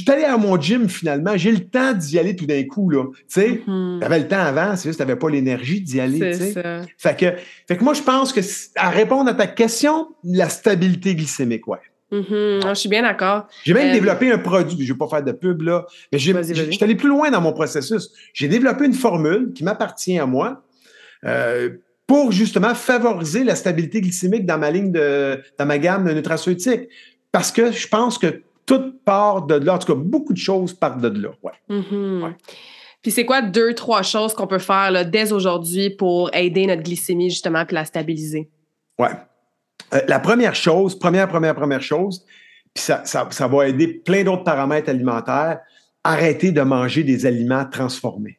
allé à mon gym finalement. J'ai le temps d'y aller tout d'un coup, là. Tu sais, mm-hmm. t'avais le temps avant, c'est juste t'avais pas l'énergie d'y aller, tu sais. Ça. Fait que, fait que moi, je pense que, à répondre à ta question, la stabilité glycémique, ouais. Mm-hmm. Ah, je suis bien d'accord. J'ai même euh, développé un produit, je ne vais pas faire de pub là, mais je suis allé plus loin dans mon processus. J'ai développé une formule qui m'appartient à moi euh, pour justement favoriser la stabilité glycémique dans ma ligne de, dans ma gamme de nutraceutiques. Parce que je pense que tout part de là. En tout cas, beaucoup de choses partent de là. Ouais. Mm-hmm. Puis c'est quoi deux, trois choses qu'on peut faire là, dès aujourd'hui pour aider notre glycémie justement et la stabiliser? Ouais. Euh, la première chose, première, première, première chose, puis ça, ça, ça va aider plein d'autres paramètres alimentaires, arrêter de manger des aliments transformés.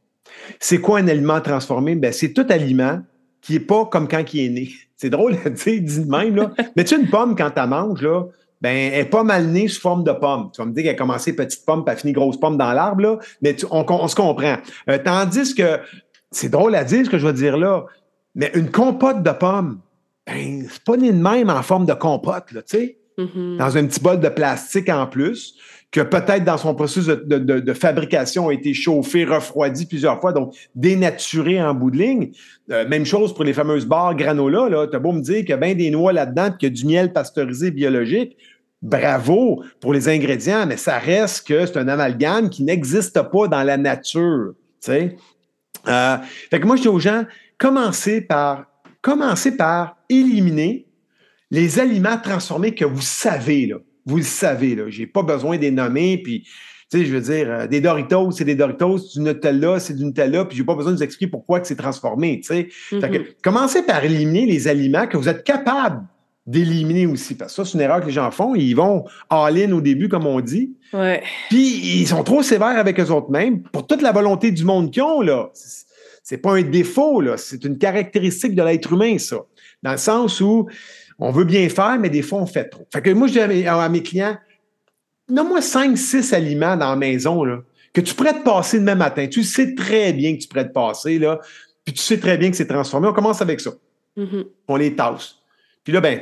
C'est quoi un aliment transformé? Ben, c'est tout aliment qui n'est pas comme quand il est né. (laughs) C'est drôle, tu sais, dit de même, là. (laughs) Mais tu une pomme, quand tu la manges, là, ben, elle n'est pas mal née sous forme de pomme. Tu vas me dire qu'elle a commencé petite pomme, puis elle finit grosse pomme dans l'arbre, là, mais on, on, se comprend. Euh, tandis que, c'est drôle à dire ce que je vais dire là, mais une compote de pommes, ben, c'est pas né de même en forme de compote, là, tu sais, mm-hmm. dans un petit bol de plastique en plus, que peut-être dans son processus de, fabrication a été chauffé, refroidi plusieurs fois, donc dénaturé en bout de ligne. Euh, même chose pour les fameuses barres granola, là. T'as beau me dire qu'il y a bien des noix là-dedans, qu'il y a du miel pasteurisé biologique. Bravo pour les ingrédients, mais ça reste que c'est un amalgame qui n'existe pas dans la nature, tu sais. Euh, fait que moi, je dis aux gens, commencez par commencez par éliminer les aliments transformés que vous savez, là. Vous le savez, là. J'ai pas besoin des nommer, puis, tu sais, je veux dire, euh, des Doritos, c'est des Doritos, du Nutella, c'est du Nutella, puis j'ai pas besoin de vous expliquer pourquoi que c'est transformé, tu sais. Mm-hmm. commencez par éliminer les aliments que vous êtes capable d'éliminer aussi. Parce que ça, c'est une erreur que les gens font. Ils vont all-in au début, comme on dit. Ouais. Puis, ils sont trop sévères avec eux autres mêmes. Pour toute la volonté du monde qu'ils ont, là. C'est pas un défaut, là. C'est une caractéristique de l'être humain, ça. Dans le sens où on veut bien faire, mais des fois, on fait trop. Fait que moi, je dis à mes, clients, donne-moi 5, 6 aliments dans la maison, là, que tu pourrais te passer demain matin. Tu sais très bien que tu pourrais te passer, là, puis tu sais très bien que c'est transformé. On commence avec ça. Mm-hmm. On les tasse. Puis là, ben,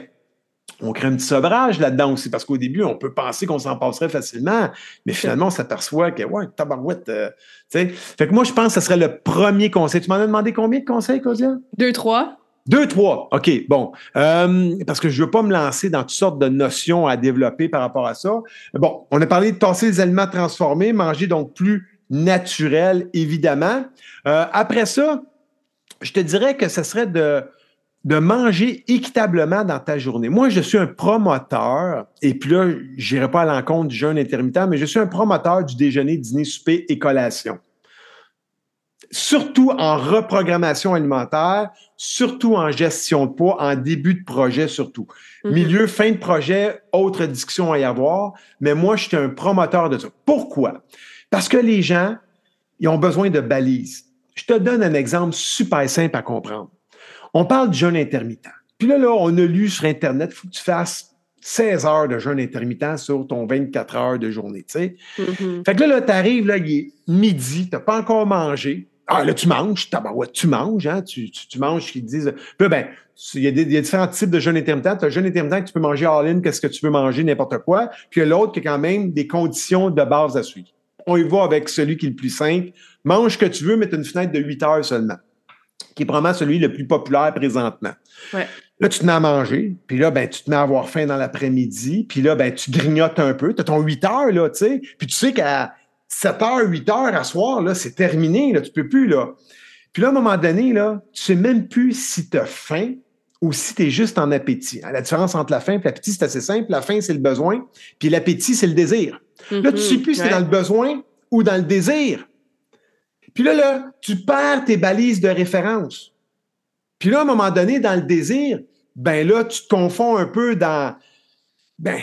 on crée un petit sobrage là-dedans aussi, parce qu'au début, on peut penser qu'on s'en passerait facilement, mais finalement, on s'aperçoit que, ouais, tabarouette, euh, tu sais. Fait que moi, je pense que ce serait le premier conseil. Tu m'en as demandé combien de conseils, Cosia? Deux, trois. Deux, trois. OK, bon. Euh, parce que je ne veux pas me lancer dans toutes sortes de notions à développer par rapport à ça. Bon, on a parlé de passer les aliments transformés, manger donc plus naturel, évidemment. Euh, après ça, je te dirais que ce serait de de manger équitablement dans ta journée. Moi, je suis un promoteur, et puis là, je n'irai pas à l'encontre du jeûne intermittent, mais je suis un promoteur du déjeuner, dîner, souper et collation. Surtout en reprogrammation alimentaire, surtout en gestion de poids, en début de projet surtout. Mm-hmm. Milieu, fin de projet, autre discussion à y avoir, mais moi, je suis un promoteur de ça. Pourquoi? Parce que les gens, ils ont besoin de balises. Je te donne un exemple super simple à comprendre. On parle de jeûne intermittent. Puis là, là, on a lu sur Internet, il faut que tu fasses 16 heures de jeûne intermittent sur ton 24 heures de journée, tu sais. Mm-hmm. Fait que là, là tu arrives, là, il est midi, tu n'as pas encore mangé. Ah, là, tu manges, tu manges, hein, tu, tu, manges, qu'ils disent. Puis là, ben, il y, a des, différents types de jeûne intermittent. Tu as un jeûne intermittent que tu peux manger all-in, qu'est-ce que tu peux manger, n'importe quoi. Puis il y a l'autre qui a quand même des conditions de base à suivre. On y va avec celui qui est le plus simple. Mange ce que tu veux, mais tu as une fenêtre de 8 heures seulement qui est probablement celui le plus populaire présentement. Là, tu te mets à manger, puis là, ben, tu te mets à avoir faim dans l'après-midi, puis là, ben, tu grignotes un peu. Tu as ton 8 heures, là, tu sais, puis tu sais qu'à 7 heures, 8 heures à soir, là, c'est terminé, là, tu peux plus, là. Puis là, à un moment donné, là, tu sais même plus si tu as faim ou si tu es juste en appétit. La différence entre la faim et l'appétit, c'est assez simple. La faim, c'est le besoin, puis l'appétit, c'est le désir. Là, tu ne sais plus si tu es dans le besoin ou dans le désir. Puis là, là, tu perds tes balises de référence. Puis là, à un moment donné, dans le désir, ben là, tu te confonds un peu dans. Ben,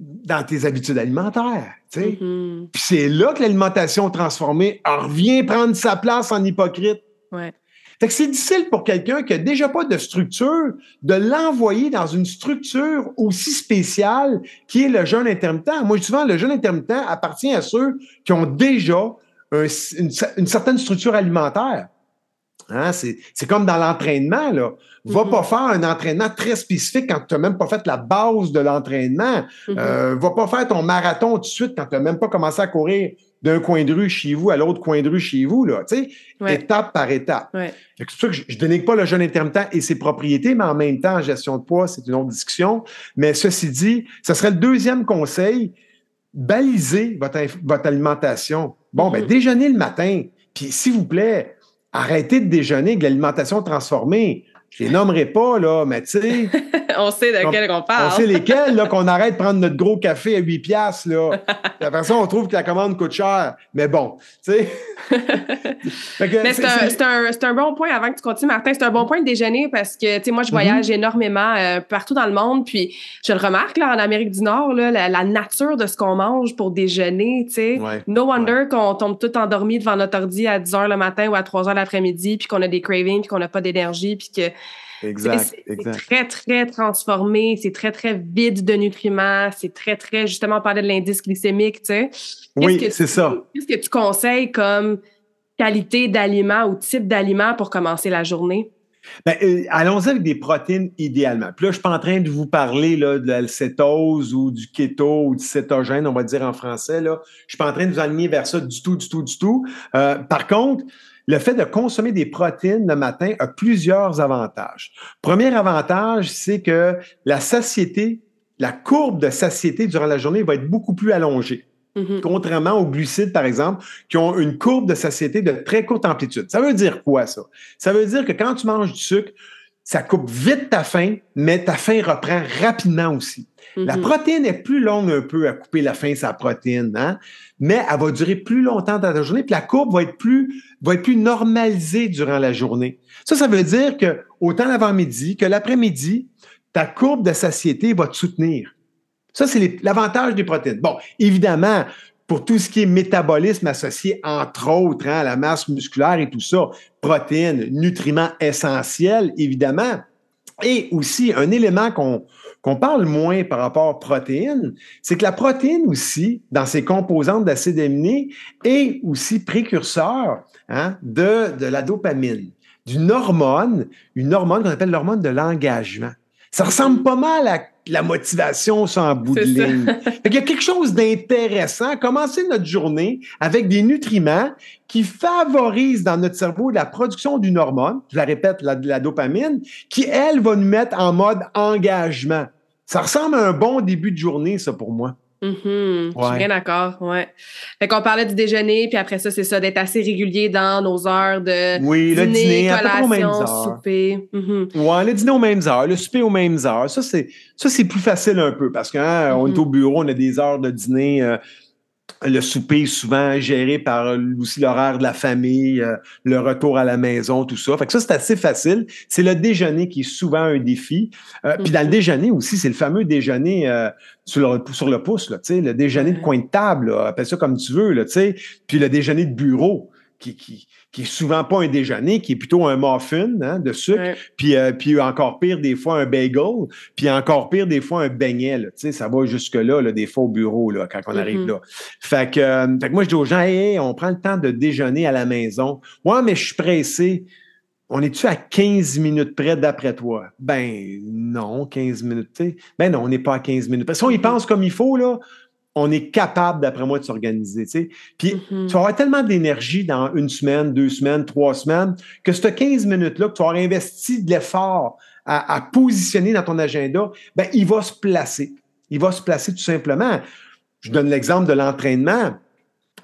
dans tes habitudes alimentaires. Mhm. Puis c'est là que l'alimentation transformée revient prendre sa place en hypocrite. Ouais. Fait que c'est difficile pour quelqu'un qui a déjà pas de structure de l'envoyer dans une structure aussi spéciale qui est le jeûne intermittent. Moi, souvent, le jeûne intermittent appartient à ceux qui ont déjà un- une, une certaine structure alimentaire. Hein, c'est, comme dans l'entraînement, là. Va Mhm. pas faire un entraînement très spécifique quand tu n'as même pas fait la base de l'entraînement. Mhm. Euh, va pas faire ton marathon tout de suite quand tu n'as même pas commencé à courir d'un coin de rue chez vous à l'autre coin de rue chez vous, là. Ouais. étape par étape. Ouais. C'est pour ça que je, je dénigre pas le jeûne intermittent et ses propriétés, mais en même temps, en gestion de poids, c'est une autre discussion. Mais ceci dit, ce serait le deuxième conseil, baliser votre, votre alimentation. Bon, ben, Mhm. déjeuner le matin. Puis, s'il vous plaît, arrêtez de déjeuner avec de l'alimentation transformée. Je les nommerai pas, là, mais tu sais, (laughs) on sait de On- quel on parle. on sait lesquels, là, qu'on arrête de prendre notre gros café à 8 piastres, là. (laughs) Après ça, on trouve que la commande coûte cher. Mais bon, tu sais. (laughs) Mais c'est un, c'est un- c'est un bon point avant que tu continues, Martin. C'est un bon point de déjeuner parce que, tu sais, moi, je voyage Mhm. énormément euh, partout dans le monde. Puis, je le remarque, là, en Amérique du Nord, là, la, la nature de ce qu'on mange pour déjeuner, tu sais. Ouais. No wonder qu'on tombe tout endormi devant notre ordi à 10 h le matin ou à 3 h l'après-midi, puis qu'on a des cravings, puis qu'on n'a pas d'énergie, puis que Exact, c'est c'est exact. très, très transformé, c'est très, très vide de nutriments, c'est très, très, justement, on parlait de l'indice glycémique, tu sais. Oui, c'est ça. Qu'est-ce que tu conseilles comme qualité d'aliment ou type d'aliment pour commencer la journée? Ben, euh, allons-y avec des protéines idéalement. Puis là, je suis pas en train de vous parler là, de la cétose ou du keto ou du cétogène, on va dire en français. Là. Je suis pas en train de vous aligner vers ça du tout, du tout, du tout. Euh, par contre, le fait de consommer des protéines le matin a plusieurs avantages. Premier avantage, c'est que la satiété, la courbe de satiété durant la journée va être beaucoup plus allongée Mhm. contrairement aux glucides, par exemple, qui ont une courbe de satiété de très courte amplitude. Ça veut dire quoi, ça? Ça veut dire que quand tu manges du sucre, ça coupe vite ta faim, mais ta faim reprend rapidement aussi. La Mhm. protéine est plus longue un peu à couper la faim, sa protéine, hein? mais elle va durer plus longtemps dans ta journée, puis la courbe va être plus, va être plus normalisée durant la journée. Ça, ça veut dire que autant l'avant-midi que l'après-midi, ta courbe de satiété va te soutenir. Ça, c'est l'avantage des protéines. Bon, évidemment, pour tout ce qui est métabolisme associé, entre autres, hein, à la masse musculaire et tout ça, protéines, nutriments essentiels, évidemment. Et aussi, un élément qu'on qu'on parle moins par rapport aux protéines, c'est que la protéine aussi, dans ses composantes d'acides aminés, est aussi précurseur hein, de, de la dopamine, d'une hormone, une hormone qu'on appelle l'hormone de l'engagement. Ça ressemble pas mal à la motivation sans bout de ligne. Fait qu'il y a quelque chose d'intéressant. Commencer notre journée avec des nutriments qui favorisent dans notre cerveau la production d'une hormone, je la répète, la, la dopamine, qui, elle, va nous mettre en mode engagement. Ça ressemble à un bon début de journée, ça, pour moi. Mhm. Je suis bien d'accord, ouais. Fait qu'on parlait du déjeuner, puis après ça, c'est ça, d'être assez régulier dans nos heures de Oui, le dîner, dîner, aux mêmes collation, heures. souper. Ouais, le dîner aux mêmes heures, le souper aux mêmes heures. Ça, c'est, ça, c'est plus facile un peu parce qu'on Mhm. est au bureau, on a des heures de dîner. euh, le souper est souvent géré par euh, aussi l'horaire de la famille, euh, le retour à la maison, tout ça. Fait que ça, c'est assez facile. C'est le déjeuner qui est souvent un défi. Euh, Puis dans le déjeuner aussi, c'est le fameux déjeuner euh, sur, le, sur le pouce, là, tu sais, le déjeuner de coin de table, là, appelle ça comme tu veux, là, tu sais. Puis le déjeuner de bureau, qui, qui, qui est souvent pas un déjeuner, qui est plutôt un muffin hein, de sucre. Ouais. Puis, euh, puis encore pire, des fois, un bagel. Puis encore pire, des fois, un beignet. là. Tu sais, ça va jusque-là, là, des fois, au bureau, là, quand on arrive Mhm. là. Fait que, euh, fait que moi, je dis aux gens, hey, on prend le temps de déjeuner à la maison. Ouais, mais je suis pressé. On est-tu à 15 minutes près d'après toi? Ben non, 15 minutes. tu sais. Ben non, on n'est pas à 15 minutes. Parce que si on y pense comme il faut, là, on est capable, d'après moi, de s'organiser. tu sais. Puis Mhm. tu vas avoir tellement d'énergie dans une semaine, deux semaines, trois semaines, que ce 15 minutes-là que tu auras investi de l'effort à, à positionner dans ton agenda, ben, il va se placer. Il va se placer tout simplement. Je donne l'exemple de l'entraînement.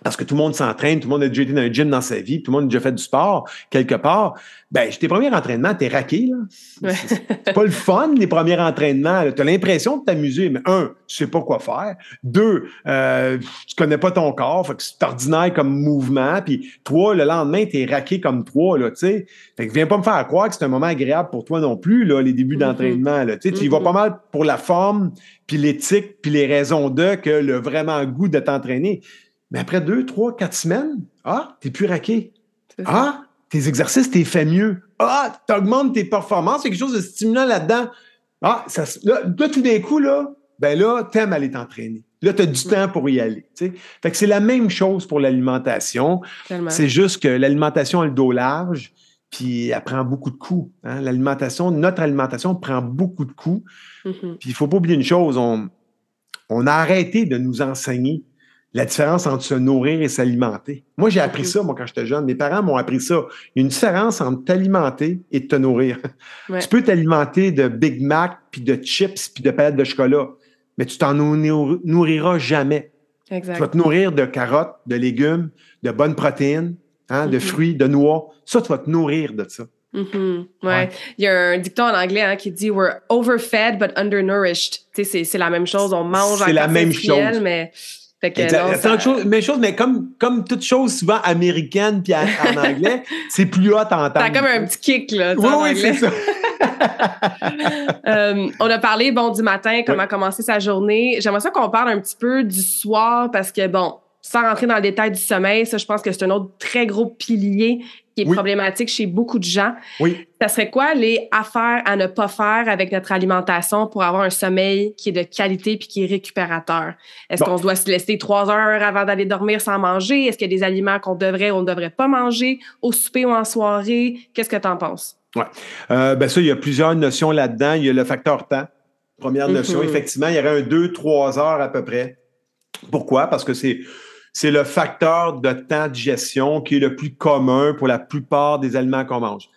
Parce que tout le monde s'entraîne, tout le monde a déjà été dans un gym dans sa vie, tout le monde a déjà fait du sport quelque part. Ben, tes premiers entraînements, t'es raqué, là. C'est pas le fun, les premiers entraînements. Tu as l'impression de t'amuser, mais un, tu sais pas quoi faire. Deux, euh, tu connais pas ton corps, fait que c'est ordinaire comme mouvement. Puis trois, le lendemain, t'es raqué comme trois, là, tu sais. Fait que viens pas me faire croire que c'est un moment agréable pour toi non plus, là, les débuts mm-hmm. d'entraînement, là. Tu y vas mm-hmm. pas mal pour la forme, puis l'éthique, puis les raisons de que le vraiment goût de t'entraîner. Mais après deux, trois, quatre semaines, ah, t'es plus raqué. Ah, tes exercices, t'es fait mieux. Ah, t'augmentes tes performances. Il y a quelque chose de stimulant là-dedans. Ah, ça, là, tout d'un coup, là, ben là, t'aimes aller t'entraîner. Là, tu as du temps pour y aller. Fait que c'est la même chose pour l'alimentation. C'est juste que l'alimentation a le dos large, puis elle prend beaucoup de coups. Hein. L'alimentation, notre alimentation prend beaucoup de coups. Mm-hmm. Puis il ne faut pas oublier une chose, on, on a arrêté de nous enseigner la différence entre se nourrir et s'alimenter. Moi, j'ai appris ça, moi, quand j'étais jeune. Mes parents m'ont appris ça. Il y a une différence entre t'alimenter et te nourrir. (laughs) Tu peux t'alimenter de Big Mac, puis de chips, puis de palettes de chocolat, mais tu t'en nourriras jamais. Exact. Tu vas te nourrir de carottes, de légumes, de bonnes protéines, hein, de mm-hmm. fruits, de noix. Ça, tu vas te nourrir de ça. Ouais. Il y a un dicton en anglais hein, qui dit We're overfed but undernourished. C'est la même chose. On mange C'est la même chose. mais fait que, non, chose, même chose, mais comme, comme toute chose souvent américaine puis en, anglais, (laughs) c'est plus hot à entendre. T'as comme un petit kick, là. Oui, oui, c'est ça. (laughs) (laughs) euh, on a parlé, bon, du matin, comment commencer sa journée. J'aimerais ça qu'on parle un petit peu du soir parce que, bon, sans rentrer dans le détail du sommeil, ça, je pense que c'est un autre très gros pilier qui est problématique chez beaucoup de gens. Oui. Ça serait quoi les affaires à ne pas faire avec notre alimentation pour avoir un sommeil qui est de qualité puis qui est récupérateur? Est-ce qu'on doit se laisser trois heures avant d'aller dormir sans manger? Est-ce qu'il y a des aliments qu'on devrait ou on ne devrait pas manger au souper ou en soirée? Qu'est-ce que tu en penses? Oui. Euh, ben ça, il y a plusieurs notions là-dedans. Il y a le facteur temps. Première notion, mm-hmm. effectivement, il y aurait un deux, trois heures à peu près. Pourquoi? Parce que c'est c'est le facteur de temps de gestion qui est le plus commun pour la plupart des aliments qu'on mange.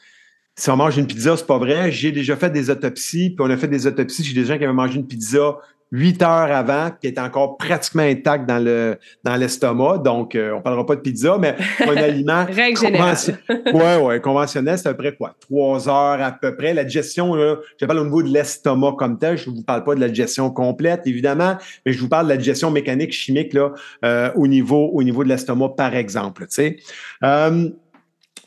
Si on mange une pizza, c'est pas vrai. J'ai déjà fait des autopsies, puis on a fait des autopsies chez des gens qui avaient mangé une pizza huit heures avant, qui était encore pratiquement intact dans le dans l'estomac. Donc, on euh, on parlera pas de pizza, mais un (laughs) aliment ouais, ouais, conventionnel, c'est à peu près quoi? Trois heures à peu près. La digestion, là, je parle au niveau de l'estomac comme tel. Je ne vous parle pas de la digestion complète, évidemment, mais je vous parle de la digestion mécanique, chimique, là, euh, au niveau, au niveau de l'estomac, par exemple. Tu sais. Euh,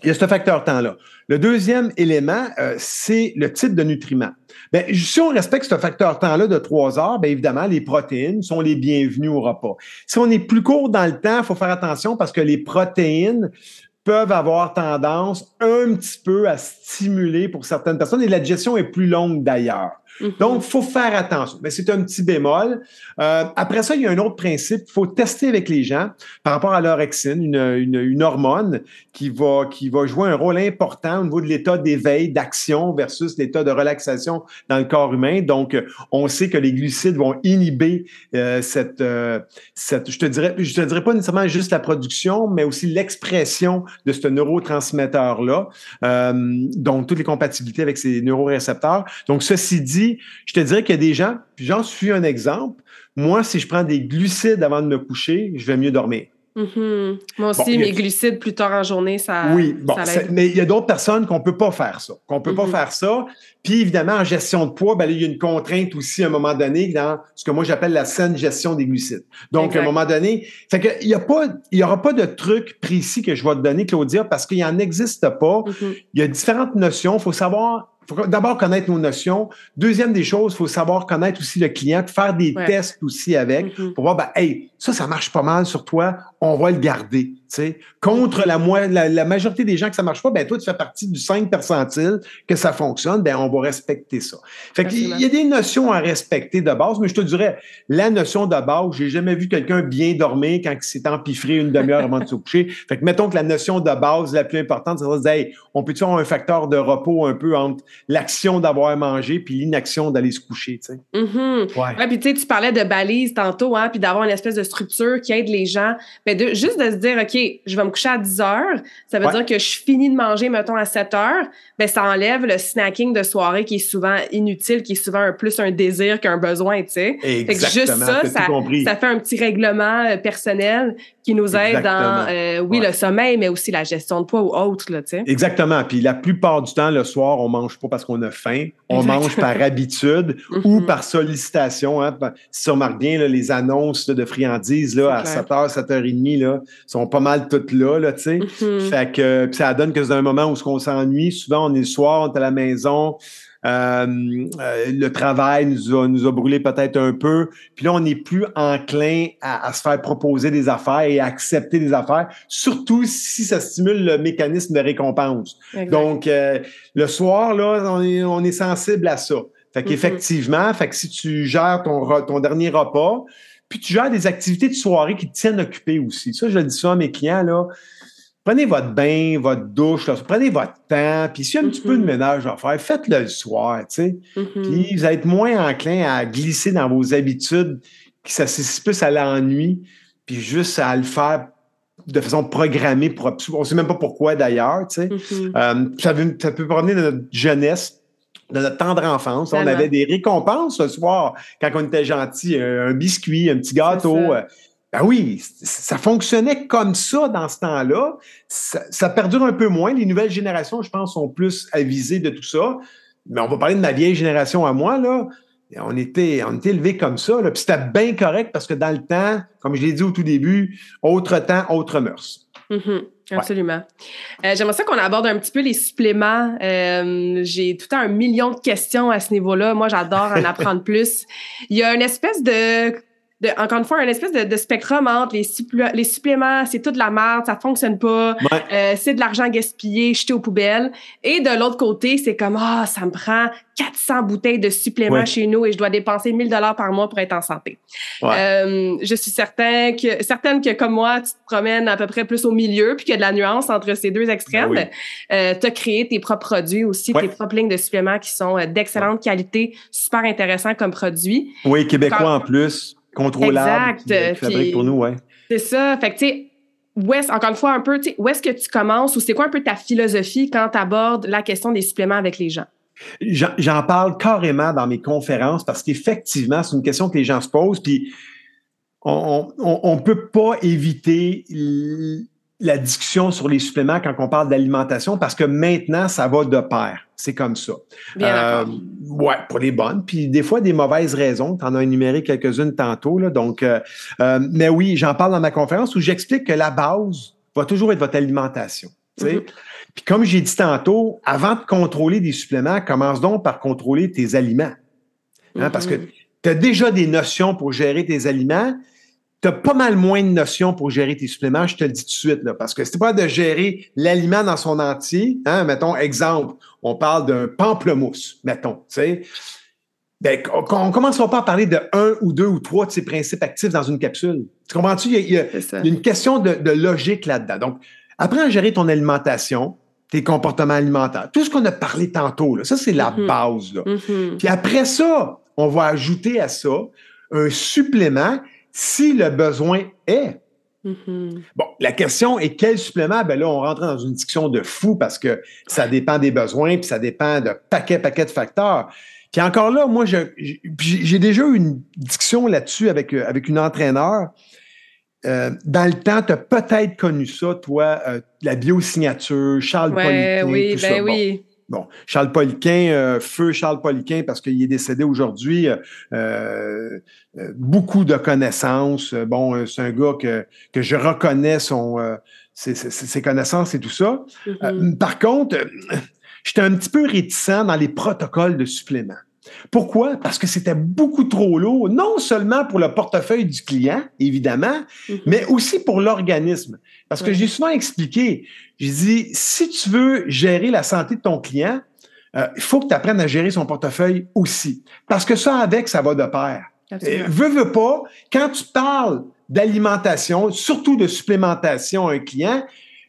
il y a ce facteur temps-là. Le deuxième élément, euh, c'est le type de nutriments. Bien, si on respecte ce facteur temps-là de trois heures, bien évidemment, les protéines sont les bienvenues au repas. Si on est plus court dans le temps, il faut faire attention parce que les protéines peuvent avoir tendance un petit peu à stimuler pour certaines personnes et la digestion est plus longue d'ailleurs. Mhm. Donc, il faut faire attention. Mais c'est un petit bémol. Euh, après ça, il y a un autre principe. Il faut tester avec les gens par rapport à l'orexine, une, une, hormone qui va, jouer un rôle important au niveau de l'état d'éveil, d'action versus l'état de relaxation dans le corps humain. Donc, on sait que les glucides vont inhiber euh, cette, euh, cette, je te dirais, te dirais pas nécessairement juste la production, mais aussi l'expression de ce neurotransmetteur-là. Donc, toutes les compatibilités avec ces neurorécepteurs. Donc, ceci dit, je te dirais qu'il y a des gens, puis j'en suis un exemple. Moi, si je prends des glucides avant de me coucher, je vais mieux dormir. Mm-hmm. Moi aussi, mes glucides plus tard en journée, ça. Oui, bon, mais il y a d'autres personnes qu'on ne peut pas faire ça. Qu'on peut pas mm-hmm. faire ça. Puis évidemment, en gestion de poids, ben, il y a une contrainte aussi à un moment donné dans ce que moi j'appelle la saine gestion des glucides. Donc, à un moment donné, fait que, il n'y aura pas de truc précis que je vais te donner, Claudia, parce qu'il en existe pas. Mm-hmm. Il y a différentes notions. Il faut savoir faut d'abord connaître nos notions. Deuxième des choses, il faut savoir connaître aussi le client, faire des tests aussi avec mm-hmm. pour voir, ben, hey, ça, ça marche pas mal sur toi, on va le garder. sais. Contre la, la, la, majorité des gens que ça marche pas, ben toi, tu fais partie du 5 percentile que ça fonctionne, ben on va respecter ça. Fait qu'il y a des notions à respecter de base, mais je te dirais, la notion de base, j'ai jamais vu quelqu'un bien dormir quand il s'est empiffré une demi-heure avant de se coucher. (laughs) Fait que mettons que la notion de base la plus importante, c'est de dire, hey, on peut-tu avoir un facteur de repos un peu entre l'action d'avoir mangé puis l'inaction d'aller se coucher, tu sais? Mm-hmm. Ouais. puis tu parlais de balises tantôt, hein, puis d'avoir une espèce de structure qui aide les gens. Ben de, juste de se dire, OK, je vais me coucher à 10 heures, ça veut dire que je finis de manger, mettons, à 7 heures, ben, ça enlève le snacking de soirée qui est souvent inutile, qui est souvent un, plus un désir qu'un besoin, tu sais. Exactement. juste ça, ça, fait un petit règlement euh, personnel qui nous aide dans, euh, oui, le sommeil, mais aussi la gestion de poids ou autre, là, tu sais. Exactement. Puis la plupart du temps, le soir, on mange pas parce qu'on a faim, on mange par (laughs) habitude ou mhm. par sollicitation. Hein. Si tu remarques bien, les annonces de friandises là, à 7h, 7h30 là, sont pas mal toutes là, là tu sais. Mhm. Fait que ça donne que c'est un moment où on s'ennuie. Souvent, on est le soir, on est à la maison. Euh, euh, le travail nous a, nous a brûlé peut-être un peu. Puis là, on n'est plus enclin à, se faire proposer des affaires et à accepter des affaires, surtout si ça stimule le mécanisme de récompense. Donc, euh, le soir, là, on est, on est sensible à ça. Fait qu'effectivement, fait que si tu gères ton, ton dernier repas, puis tu gères des activités de soirée qui te tiennent occupé aussi. Ça, je le dis ça à mes clients, là. Prenez votre bain, votre douche, prenez votre temps, puis s'il y a un petit peu de mm-hmm. ménage à faire, faites-le le soir, tu sais. Mm-hmm. Puis vous êtes moins enclin à glisser dans vos habitudes qui s'associent plus à l'ennui, puis juste à le faire de façon programmée. Pour, on ne sait même pas pourquoi d'ailleurs, tu sais. Mm-hmm. Euh, ça, ça, peut provenir de notre jeunesse de notre tendre enfance. On avait des récompenses ce soir quand on était gentil, un, biscuit, un petit gâteau. Euh, ben oui, ça fonctionnait comme ça dans ce temps-là. Ça, perdure un peu moins. Les nouvelles générations, je pense, sont plus avisées de tout ça. Mais on va parler de ma vieille génération à moi, là. On était, on était élevés comme ça. Là. Puis c'était bien correct parce que dans le temps, comme je l'ai dit au tout début, autre temps, autre mœurs. Mm-hmm. absolument. Euh, j'aimerais ça qu'on aborde un petit peu les suppléments. Euh, j'ai tout un million de questions à ce niveau-là. Moi, j'adore en (laughs) apprendre plus. Il y a une espèce de encore une fois, un espèce de, de spectrum entre les, les suppléments, c'est toute la merde, ça fonctionne pas, euh, c'est de l'argent gaspillé, jeté aux poubelles. Et de l'autre côté, c'est comme, ah, ça me prend 400 bouteilles de suppléments chez nous et je dois dépenser 1000 dollars par mois pour être en santé. Euh, je suis certain que, certaine que, comme moi, tu te promènes à peu près plus au milieu puis qu'il y a de la nuance entre ces deux extrêmes. Ben euh, tu as créé tes propres produits aussi, tes propres lignes de suppléments qui sont d'excellente qualité, super intéressants comme produits. Oui, québécois en plus contrôlable. Exact. pour nous, ouais. C'est ça. Fait que, tu sais, où est encore une fois, un peu, où est-ce que tu commences ou c'est quoi un peu ta philosophie quand tu abordes la question des suppléments avec les gens? J'en parle carrément dans mes conférences parce qu'effectivement, c'est une question que les gens se posent. Puis, on ne peut pas éviter la discussion sur les suppléments quand on parle d'alimentation parce que maintenant, ça va de pair. C'est comme ça. Bien euh, ouais, pour les bonnes. Puis des fois, des mauvaises raisons. Tu en as énuméré quelques-unes tantôt. Là, donc, euh, euh, mais oui, j'en parle dans ma conférence où j'explique que la base va toujours être votre alimentation. Mm-hmm. Puis comme j'ai dit tantôt, avant de contrôler des suppléments, commence donc par contrôler tes aliments. Hein, parce que mm-hmm. tu as déjà des notions pour gérer tes aliments, tu as pas mal moins de notions pour gérer tes suppléments, je te le dis tout de suite, là, parce que c'est pas de gérer l'aliment dans son entier. Hein, mettons, exemple, on parle d'un pamplemousse, mettons, tu sais. Ben, on ne commencera pas à parler de un ou deux ou trois de ces principes actifs dans une capsule. Tu comprends-tu? Il, y a, une question de, logique là-dedans. Donc, apprends à gérer ton alimentation, tes comportements alimentaires. Tout ce qu'on a parlé tantôt, là, ça, c'est la mm-hmm. base. Là. Mm-hmm. Puis après ça, on va ajouter à ça un supplément si le besoin est. Mm-hmm. Bon, la question est quel supplément? Ben là, on rentre dans une discussion de fou parce que ça dépend des besoins, puis ça dépend de paquet, paquet de facteurs. Puis encore là, moi, j'ai déjà eu une discussion là-dessus avec, euh, avec une entraîneur. Euh, dans le temps, tu as peut-être connu ça, toi, euh, la biosignature, Charles ouais, oui, tout ben ça. Oui. Bon, Charles Poliquin, euh, feu Charles Poliquin, parce qu'il est décédé aujourd'hui, euh, euh, beaucoup de connaissances. Bon, c'est un gars que, que je reconnais son, ses, connaissances et tout ça. Mm-hmm. par contre, j'étais un petit peu réticent dans les protocoles de supplément. Pourquoi? Parce que c'était beaucoup trop lourd, non seulement pour le portefeuille du client, évidemment, mm-hmm. mais aussi pour l'organisme. Parce que j'ai souvent expliqué, j'ai dit, si tu veux gérer la santé de ton client, euh, il faut que tu apprennes à gérer son portefeuille aussi. Parce que ça, avec, ça va de pair. Euh, veux, veux pas, quand tu parles d'alimentation, surtout de supplémentation à un client,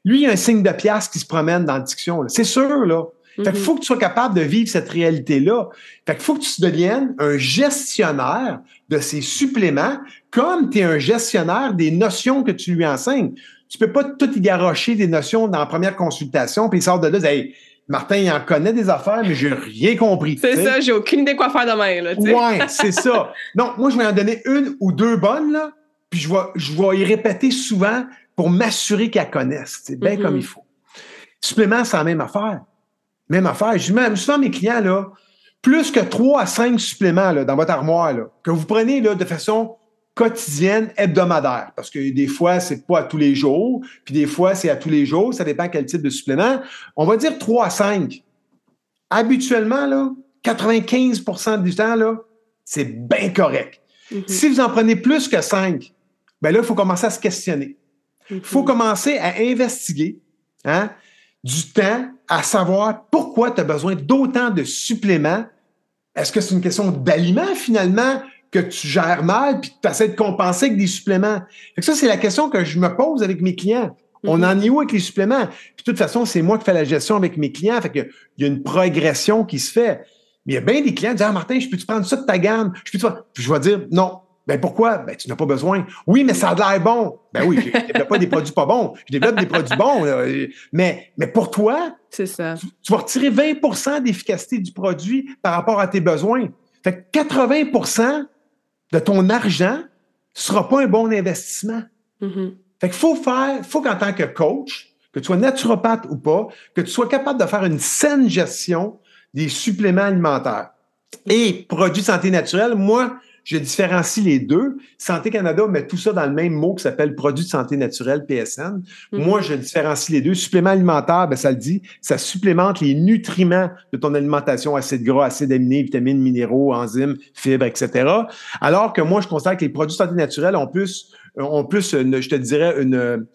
lui, il y a un signe de pièce qui se promène dans la diction. C'est sûr, là. Fait qu'il faut que tu sois capable de vivre cette réalité-là. Fait qu'il faut que tu deviennes un gestionnaire de ces suppléments comme tu es un gestionnaire des notions que tu lui enseignes. Tu peux pas tout y garocher des notions dans la première consultation, puis il sort de là, hey, Martin, il en connaît des affaires, mais j'ai rien compris. C'est ça, j'ai aucune idée quoi faire demain. Là, ouais, c'est ça. Non, moi, je vais en donner une ou deux bonnes, là, puis je vais, je vais y répéter souvent pour m'assurer qu'elles connaissent, c'est bien comme il faut. Supplément, c'est la même affaire. Même affaire. Je dis même souvent à mes clients, là, plus que trois à cinq suppléments là, dans votre armoire, là, que vous prenez là, de façon quotidienne, hebdomadaire. Parce que des fois, c'est pas à tous les jours, puis des fois, c'est à tous les jours. Ça dépend quel type de supplément. On va dire 3 à 5. Habituellement, là, 95% du temps, là, c'est bien correct. Mm-hmm. Si vous en prenez plus que 5, ben là, il faut commencer à se questionner. Il faut mm-hmm. commencer à investiguer hein, du temps à savoir pourquoi tu as besoin d'autant de suppléments. Est-ce que c'est une question d'aliments finalement? que tu gères mal puis que tu essaies de compenser avec des suppléments? ça, c'est la question que je me pose avec mes clients. On mhm. en est où avec les suppléments? Puis de toute façon, c'est moi qui fais la gestion avec mes clients. Fait que il y a une progression qui se fait. Mais il y a bien des clients qui disent Ah, Martin, je peux-tu prendre ça de ta gamme? Je peux Puis je vais dire non. Ben pourquoi? Ben, tu n'as pas besoin. Oui, mais ça a l'air bon. Ben oui, je ne développe pas des produits pas bons. Je développe des produits bons. Mais, mais pour toi, c'est ça. Tu, tu, vas retirer 20% d'efficacité du produit par rapport à tes besoins. Fait que 80% de ton argent ne sera pas un bon investissement. Mm-hmm. Fait qu'il faut faire, faut qu'en tant que coach, que tu sois naturopathe ou pas, que tu sois capable de faire une saine gestion des suppléments alimentaires. Et produits de santé naturelle, moi, je différencie les deux. Santé Canada met tout ça dans le même mot qui s'appelle produit de santé naturelle, PSN. Mhm. Moi, je différencie les deux. Supplément alimentaire, ben, ça le dit, ça supplémente les nutriments de ton alimentation, acides gras, acides aminés, vitamines, minéraux, enzymes, fibres, etc. Alors que moi, je constate que les produits de santé naturelle ont plus, ont plus, je te dirais, une,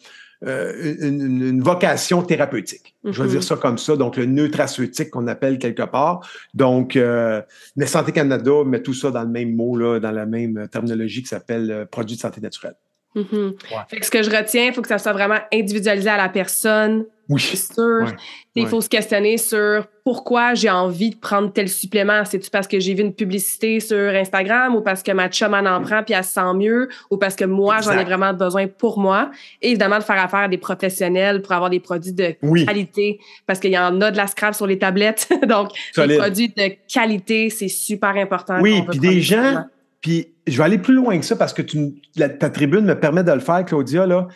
euh, une, vocation thérapeutique. Je vais mhm. dire ça comme ça. Donc, le neutraceutique qu'on appelle quelque part. Donc, euh, Santé Canada met tout ça dans le même mot, là, dans la même terminologie qui s'appelle euh, produit de santé naturelle. Mhm. Fait que ce que je retiens, il faut que ça soit vraiment individualisé à la personne. Oui. Sûr. Il faut se questionner sur pourquoi j'ai envie de prendre tel supplément. C'est-tu parce que j'ai vu une publicité sur Instagram ou parce que ma chum en, en prend puis elle se sent mieux ou parce que moi, j'en ai vraiment besoin pour moi? Et évidemment, de faire affaire à des professionnels pour avoir des produits de qualité parce qu'il y en a de la scrap sur les tablettes. (laughs) Donc, des produits de qualité, c'est super important. Oui, puis des gens puis je vais aller plus loin que ça parce que ta tribune me permet de le faire, Claudia. Là.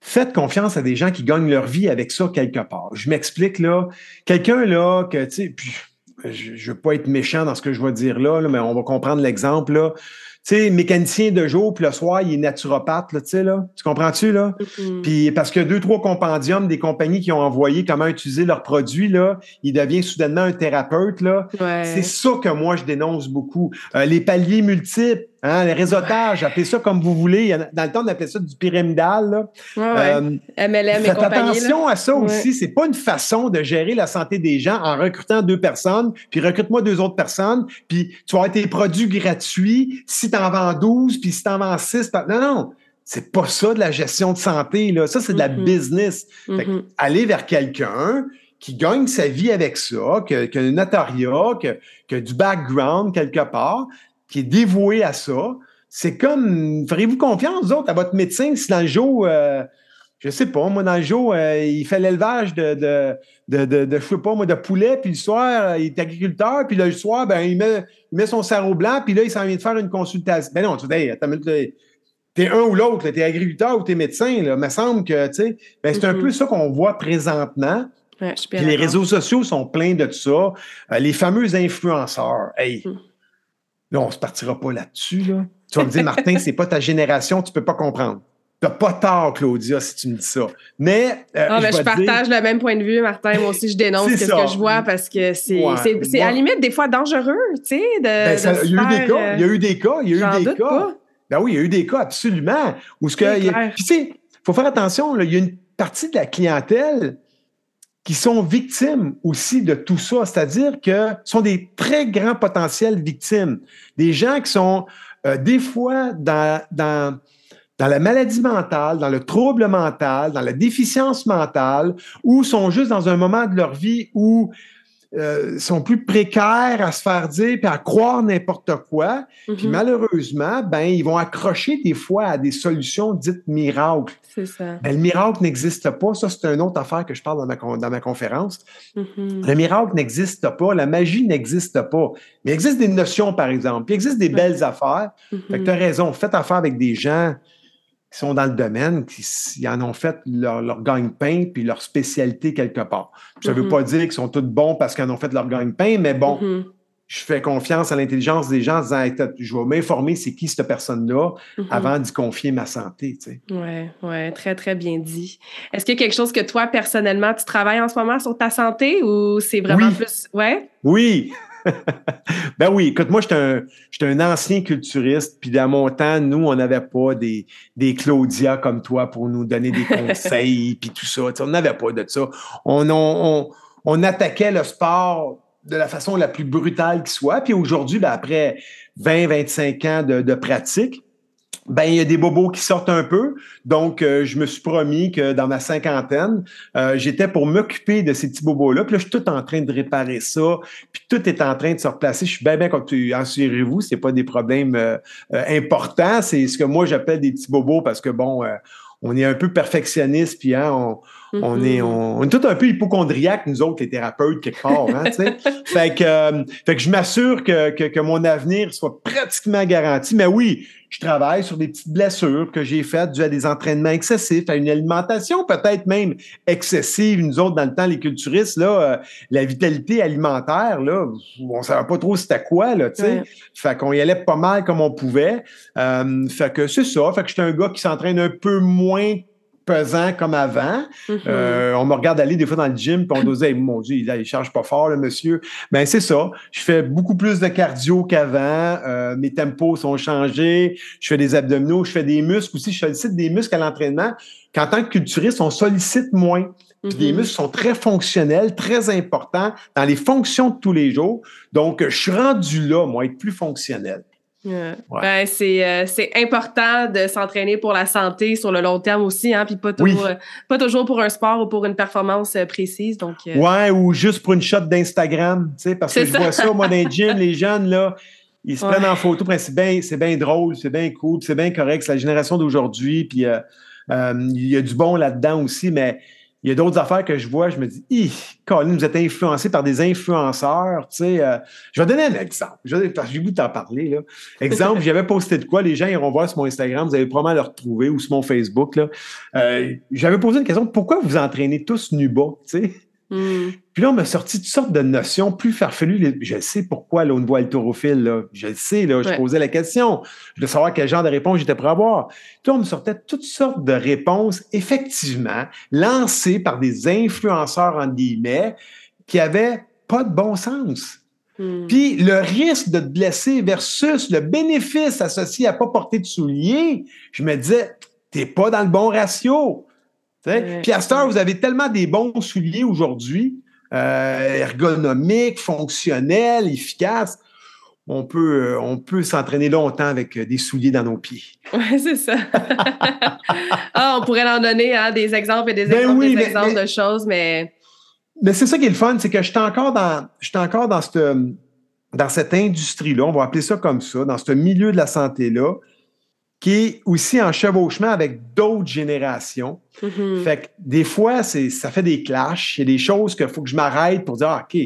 Faites confiance à des gens qui gagnent leur vie avec ça quelque part. Je m'explique là. Quelqu'un là que, tu sais, puis je ne veux pas être méchant dans ce que je vais dire là, là mais on va comprendre l'exemple. là sais, mécanicien de jour, puis le soir, il est naturopathe, là, tu sais, là. Tu comprends-tu, là? Mm-hmm. Puis parce que deux, trois compendiums des compagnies qui ont envoyé comment utiliser leurs produits, là, il devient soudainement un thérapeute, là. C'est ça que moi, je dénonce beaucoup. Euh, les paliers multiples, Hein, les réseautages, appelez ça comme vous voulez. Dans le temps, on appelait ça du pyramidal. Là. Euh, faites attention à ça aussi. C'est pas une façon de gérer la santé des gens en recrutant deux personnes, puis recrute-moi deux autres personnes, puis tu vas avoir tes produits gratuits si tu en vends 12, puis si tu en vends 6. Non, non. C'est pas ça de la gestion de santé. Là. Ça, c'est de la mm-hmm. business. Mm-hmm. aller vers quelqu'un qui gagne sa vie avec ça, qui a, un notariat, qui a du background quelque part, qui est dévoué à ça. C'est comme, ferez-vous confiance, vous autres, à votre médecin, si dans le jour, euh, je sais pas, moi, dans le jour, euh, il fait l'élevage de, de, de, de, je sais pas, moi, de poulet, puis le soir, euh, il est agriculteur, puis le soir, ben, il met, il met son sarreau blanc, puis là, il s'en vient de faire une consultation. Ben non, tu sais, t'es un ou l'autre, t'es agriculteur ou t'es médecin, là. Il me semble que, tu sais, ben, c'est un mm-hmm. peu ça qu'on voit présentement. puis les réseaux sociaux sont pleins de ça. les fameux influenceurs. Hey, mm. Là, on ne se partira pas là-dessus. Là. Tu vas me dire, Martin, c'est pas ta génération, tu ne peux pas comprendre. Tu n'as pas tort, Claudia, si tu me dis ça. Mais. Euh, ah, je, partage le même point de vue, Martin. Moi aussi, je dénonce ce que je vois parce que c'est à la limite des fois dangereux, tu sais. Ben, il y a eu des cas. Il y a eu des cas. Il y a eu des cas. Ben oui, il y a eu des cas, absolument. Où ce que. Tu sais, il faut faire attention, il y a une partie de la clientèle qui sont victimes aussi de tout ça, c'est-à-dire que sont des très grands potentiels victimes, des gens qui sont euh, des fois dans, dans, dans la maladie mentale, dans le trouble mental, dans la déficience mentale, ou sont juste dans un moment de leur vie où euh, sont plus précaires à se faire dire puis à croire n'importe quoi. Puis Mhm. malheureusement, ben ils vont accrocher des fois à des solutions dites miracles. C'est ça. Ben, le miracle n'existe pas. Ça, c'est une autre affaire que je parle dans ma, con- dans ma conférence. Mhm. Le miracle n'existe pas. La magie n'existe pas. Mais il existe des notions, par exemple. Puis il existe des belles affaires. Fait que tu as raison. Faites affaire avec des gens qui sont dans le domaine, qui ils en ont fait leur, leur gagne-pain puis leur spécialité quelque part. Puis ça ne veut Mhm. pas dire qu'ils sont tous bons parce qu'ils en ont fait leur gagne-pain, mais bon, Mhm. je fais confiance à l'intelligence des gens en disant Hey, je vais m'informer c'est qui cette personne-là Mhm. avant d'y confier ma santé. tu sais. Ouais, ouais, très, très bien dit. Est-ce qu'il y a quelque chose que toi, personnellement, tu travailles en ce moment sur ta santé ou c'est vraiment Oui. plus. Ouais? Oui! (laughs) ben oui, écoute, moi, j'étais un, j'étais un ancien culturiste, puis dans mon temps, nous, on n'avait pas des, des Claudia comme toi pour nous donner des (laughs) conseils, puis tout ça. On n'avait pas de ça. On, on, on, on attaquait le sport de la façon la plus brutale qui soit. Puis aujourd'hui, ben, après 20-25 ans de, de pratique, ben il y a des bobos qui sortent un peu. Donc, euh, je me suis promis que dans ma cinquantaine, euh, j'étais pour m'occuper de ces petits bobos-là. Puis là, je suis tout en train de réparer ça. Puis tout est en train de se replacer. Je suis bien, bien comme tu assurez-vous, c'est pas des problèmes euh, importants. C'est ce que moi j'appelle des petits bobos parce que bon, on est un peu perfectionniste, puis hein, on, on Mhm. est, on, on est tout un peu hypochondriaques, nous autres, les thérapeutes, quelque part. Hein, (laughs) fait, que, euh, fait que je m'assure que, que, que mon avenir soit pratiquement garanti. Mais oui, je travaille sur des petites blessures que j'ai faites dues à des entraînements excessifs, à une alimentation peut-être même excessive. Nous autres, dans le temps, les culturistes, là, euh, la vitalité alimentaire, là, on ne savait pas trop c'était quoi, là. Ouais. Fait qu'on y allait pas mal comme on pouvait. Euh, fait que c'est ça. Fait que j'étais un gars qui s'entraîne un peu moins pesant comme avant. Mhm. Euh, on me regarde aller des fois dans le gym, puis on (laughs) dire, Hey, mon Dieu, il, il charge pas fort, le monsieur. Ben, c'est ça. Je fais beaucoup plus de cardio qu'avant. Euh, mes tempos sont changés. Je fais des abdominaux, je fais des muscles aussi. Je sollicite des muscles à l'entraînement qu'en tant que culturiste, on sollicite moins. Les Mhm. muscles sont très fonctionnels, très importants dans les fonctions de tous les jours. Donc, je suis rendu là, moi, être plus fonctionnel. Ouais. Ben, c'est, euh, c'est important de s'entraîner pour la santé sur le long terme aussi, hein, puis pas Oui. toujours, euh, pas toujours pour un sport ou pour une performance euh, précise. Donc, Ouais, ou juste pour une shot d'Instagram, tu sais, parce que je ça. vois ça, dans les gyms, les (laughs) jeunes, là, ils se Ouais. prennent en photo, c'est bien, c'est bien drôle, c'est bien cool, c'est bien correct, c'est la génération d'aujourd'hui, puis il y a du bon là-dedans aussi, mais il y a d'autres affaires que je vois, je me dis, hi, Colin, vous êtes influencé par des influenceurs, tu sais. euh, je vais donner un exemple, j'ai goût de t'en parler, là. Exemple, (laughs) j'avais posté de quoi, les gens iront voir sur mon Instagram, vous allez probablement le retrouver, ou sur mon Facebook, là. Euh, j'avais posé une question, pourquoi vous entraînez tous nu bas, tu sais? Hmm. Puis là, on m'a sorti toutes sortes de notions plus farfelues. Je sais pourquoi, là, au niveau haltérophile, là. Je le sais, là. Je Ouais. posais la question. Je voulais savoir quel genre de réponse j'étais prêt à avoir. Puis là, on me sortait toutes sortes de réponses, effectivement, lancées par des influenceurs, en guillemets, qui avaient pas de bon sens. Hmm. Puis le risque de te blesser versus le bénéfice associé à pas porter de souliers, je me disais, t'es pas dans le bon ratio. Puis à cette heure, vous avez tellement des bons souliers aujourd'hui, euh, ergonomiques, fonctionnels, efficaces. On peut, euh, on peut s'entraîner longtemps avec euh, des souliers dans nos pieds. Ouais, c'est ça. (laughs) ah, on pourrait en donner hein, des exemples et des Ben exemples, oui, des mais- exemples mais- de choses, mais Mais c'est ça qui est le fun, c'est que je suis encore dans, je suis encore dans cette, dans cette industrie-là, on va appeler ça comme ça, dans ce milieu de la santé-là, qui est aussi en chevauchement avec d'autres générations. mhm. Fait que des fois, c'est, ça fait des clashs. Il y a des choses qu'il faut que je m'arrête pour dire, ah, OK,